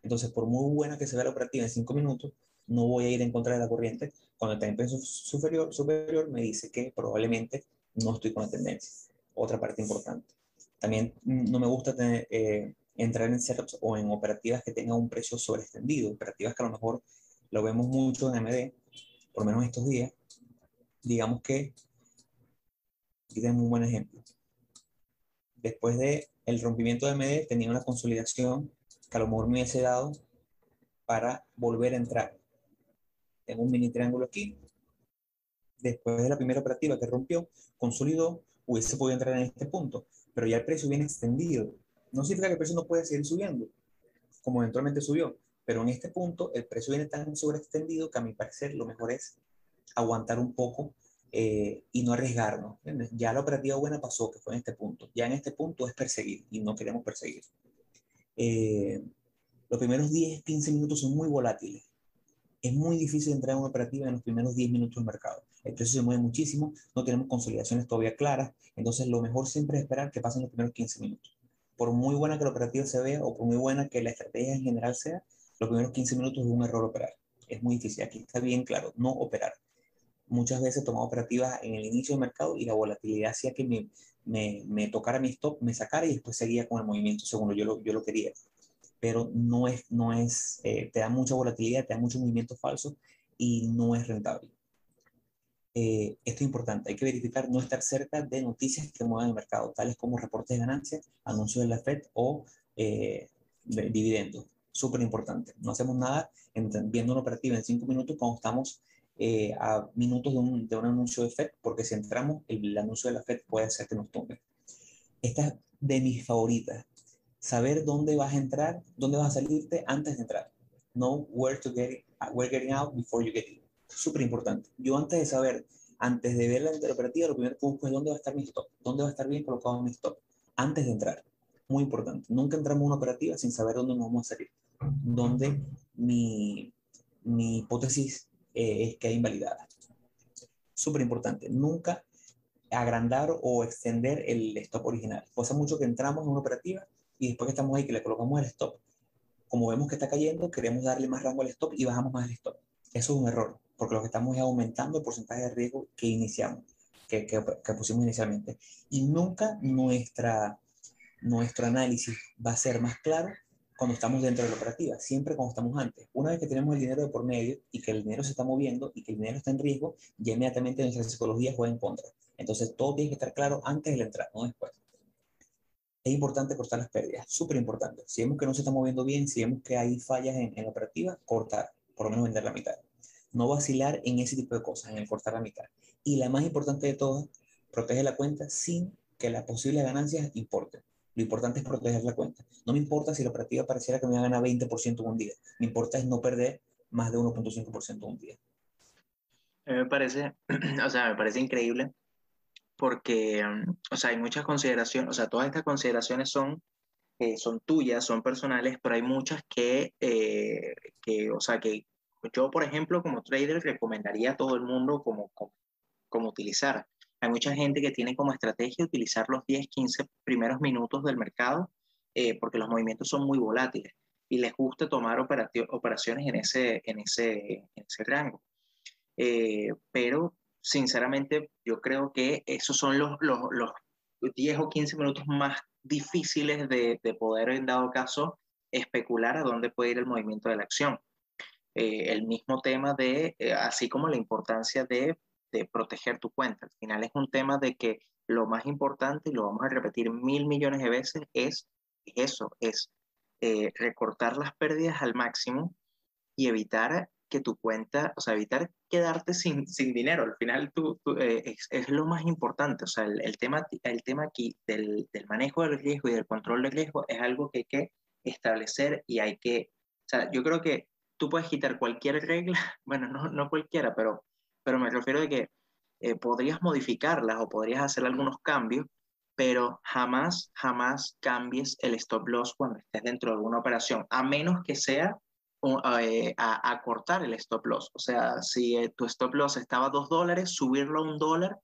[SPEAKER 1] Entonces, por muy buena que se vea la operativa en cinco minutos, no voy a ir en contra de la corriente. Cuando está en peso superior, superior, me dice que probablemente no estoy con la tendencia. Otra parte importante. También mm, no me gusta tener, eh, entrar en setups o en operativas que tengan un precio sobreextendido, operativas que a lo mejor lo vemos mucho en MD, por lo menos estos días, digamos que, aquí tenemos un buen ejemplo. Después de el rompimiento de MD tenía una consolidación que a lo mejor me hubiese dado para volver a entrar. Tengo un mini triángulo aquí. Después de la primera operativa que rompió, consolidó, hubiese podido entrar en este punto, pero ya el precio viene extendido no significa que el precio no puede seguir subiendo, como eventualmente subió, pero en este punto el precio viene tan sobreextendido que a mi parecer lo mejor es aguantar un poco eh, y no arriesgarnos. Ya la operativa buena pasó, que fue en este punto. Ya en este punto es perseguir y no queremos perseguir. Eh, los primeros 10, 15 minutos son muy volátiles. Es muy difícil entrar en una operativa en los primeros 10 minutos del mercado. El precio se mueve muchísimo, no tenemos consolidaciones todavía claras, entonces lo mejor siempre es esperar que pasen los primeros 15 minutos por muy buena que la operativa se vea o por muy buena que la estrategia en general sea, los primeros 15 minutos es un error operar. Es muy difícil. Aquí está bien claro, no operar. Muchas veces tomaba operativas en el inicio del mercado y la volatilidad hacía que me, me, me tocara mi stop, me sacara y después seguía con el movimiento según yo lo, yo lo quería. Pero no es, no es eh, te da mucha volatilidad, te da mucho movimiento falso y no es rentable. Eh, esto es importante, hay que verificar no estar cerca de noticias que muevan el mercado, tales como reportes de ganancias, anuncios de la Fed o eh, dividendos. Súper importante. No hacemos nada viendo una operativa en cinco minutos cuando estamos eh, a minutos de un, de un, anuncio de Fed, porque si entramos, el, el, anuncio de la Fed puede hacer que nos tumbe. Esta es de mis favoritas. Saber dónde vas a entrar, dónde vas a salirte antes de entrar. Know where to get, where getting out before you get in súper importante. Yo antes de saber Antes de ver la operativa, lo primero que busco es dónde va a estar mi stop, dónde va a estar bien colocado mi stop, antes de entrar. Muy importante. Nunca entramos en una operativa sin saber dónde nos vamos a salir, dónde mi, mi hipótesis eh, es que hay invalidada. Súper importante. Nunca agrandar o extender el stop original. Pasa mucho que entramos en una operativa y después que estamos ahí, que le colocamos el stop, como vemos que está cayendo, queremos darle más rango al stop y bajamos más el stop. Eso es un error, porque lo que estamos es aumentando el porcentaje de riesgo que iniciamos, que, que, que pusimos inicialmente. Y nunca nuestra, nuestro análisis va a ser más claro cuando estamos dentro de la operativa, siempre cuando estamos antes. Una vez que tenemos el dinero de por medio y que el dinero se está moviendo y que el dinero está en riesgo, ya inmediatamente nuestra psicología juega en contra. Entonces todo tiene que estar claro antes de la entrada, no después es importante cortar las pérdidas, súper importante. Si vemos que no se está moviendo bien, si vemos que hay fallas en, en, la operativa, cortar, por lo menos vender la mitad. No vacilar en ese tipo de cosas, en el cortar la mitad. Y la más importante de todas, protege la cuenta sin que las posibles ganancias importen. Lo importante es proteger la cuenta. No me importa si la operativa pareciera que me va a ganar 20% en un día. Me importa es no perder más de 1.5% en un día.
[SPEAKER 2] Me parece, o sea, me parece increíble porque, o sea, hay muchas consideraciones, o sea, todas estas consideraciones son, eh, son tuyas, son personales, pero hay muchas que, eh, que, o sea, que yo, por ejemplo, como trader, recomendaría a todo el mundo como, como, utilizar. Hay mucha gente que tiene como estrategia utilizar los 10, 15 primeros minutos del mercado eh, porque los movimientos son muy volátiles y les gusta tomar operaciones en ese, en ese, en ese rango. pero sinceramente, yo creo que esos son los, los, los 10 o 15 minutos más difíciles de, de, poder, en dado caso, especular a dónde puede ir el movimiento de la acción. Eh, el mismo tema de, eh, así como la importancia de, de, proteger tu cuenta. Al final es un tema de que lo más importante, y lo vamos a repetir mil millones de veces, es eso, es eh, recortar las pérdidas al máximo y evitar que tu cuenta, o sea, evitar quedarte sin, sin dinero. Al final tú, es, es, lo más importante. O sea, el, el, tema, el tema aquí del, del, manejo del riesgo y del control del riesgo es algo que hay que establecer y hay que, o sea, yo creo que tú puedes quitar cualquier regla, bueno, no, no cualquiera, pero, pero me refiero a que eh, podrías modificarlas o podrías hacer algunos cambios, pero jamás, jamás cambies el stop loss cuando estés dentro de alguna operación, a menos que sea eh, a, a, cortar el stop loss. O sea, si eh, tu stop loss estaba a 2 dólares, subirlo a un dólar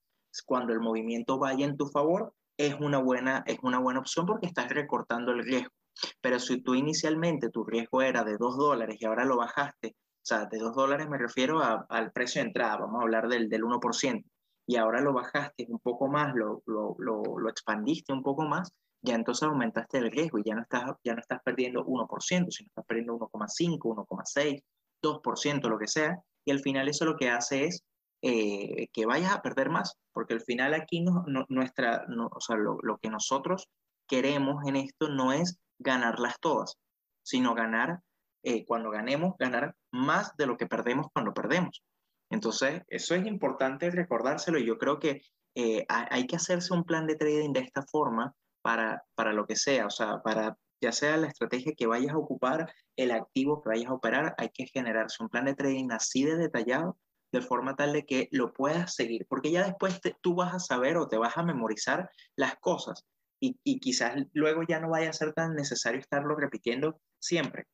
[SPEAKER 2] cuando el movimiento vaya en tu favor es una buena, es una buena opción porque estás recortando el riesgo. Pero si tú inicialmente tu riesgo era de 2 dólares y ahora lo bajaste, o sea, de 2 dólares me refiero a, al precio de entrada, vamos a hablar del, del 1%, y ahora lo bajaste un poco más, lo, lo, lo, lo expandiste un poco más, ya entonces aumentaste el riesgo y ya no estás, ya no estás perdiendo 1%, sino estás perdiendo 1,5, 1,6, 2%, lo que sea, y al final eso lo que hace es eh, que vayas a perder más, porque al final aquí no, no, nuestra, no, o sea, lo, lo, que nosotros queremos en esto no es ganarlas todas, sino ganar, eh, cuando ganemos, ganar más de lo que perdemos cuando perdemos. Entonces, eso es importante recordárselo y yo creo que eh, hay que hacerse un plan de trading de esta forma para, para lo que sea, o sea, para ya sea la estrategia que vayas a ocupar, el activo que vayas a operar, hay que generarse un plan de trading así de detallado, de forma tal de que lo puedas seguir, porque ya después tú vas a saber o te vas a memorizar las cosas y, y quizás luego ya no vaya a ser tan necesario estarlo repitiendo siempre.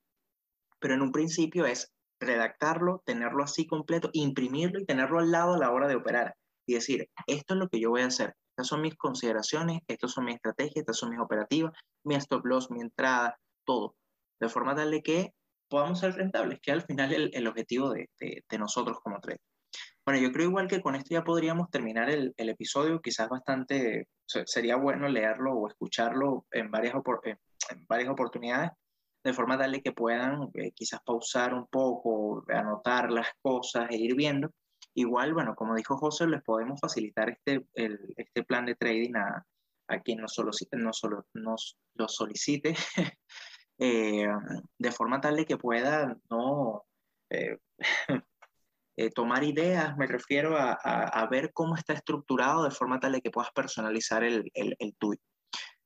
[SPEAKER 2] Pero en un principio es redactarlo, tenerlo así completo, imprimirlo y tenerlo al lado a la hora de operar y decir, esto es lo que yo voy a hacer, estas son mis consideraciones, estas son mis estrategias, estas son mis operativas, mi stop loss, mi entrada, todo. De forma tal de que podamos ser rentables, que al final el, el objetivo de, de, de, nosotros como traders. Bueno, yo creo igual que con esto ya podríamos terminar el, el episodio, quizás bastante, sería bueno leerlo o escucharlo en varias, en varias oportunidades, de forma tal de que puedan eh, quizás pausar un poco, anotar las cosas e ir viendo. Igual, bueno, como dijo José, les podemos facilitar este, el, este plan de trading a, a quien nos, solicite, nos, nos lo solicite eh, de forma tal de que pueda no eh, eh, tomar ideas, me refiero a, a, ver cómo está estructurado de forma tal de que puedas personalizar el, el, el tuyo.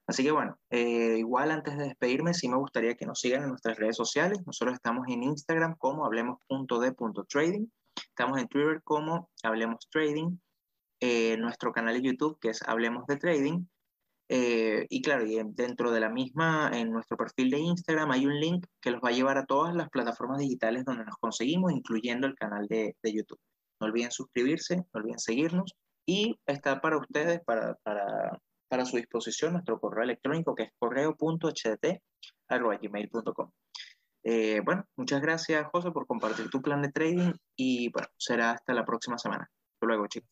[SPEAKER 2] Así que bueno, eh, igual antes de despedirme, sí me gustaría que nos sigan en nuestras redes sociales. Nosotros estamos en Instagram como hablemos.de.trading Estamos en Twitter como Hablemos Trading. eh, nuestro canal de YouTube, que es Hablemos de Trading. Eh, y claro, y dentro de la misma, en nuestro perfil de Instagram hay un link que los va a llevar a todas las plataformas digitales donde nos conseguimos, incluyendo el canal de, de YouTube. No olviden suscribirse, no olviden seguirnos y está para ustedes, para, para, para su disposición, nuestro correo electrónico que es correo.htt.gmail.com. Eh, bueno, muchas gracias, José, por compartir tu plan de trading y bueno, será hasta la próxima semana. Hasta luego, chicos.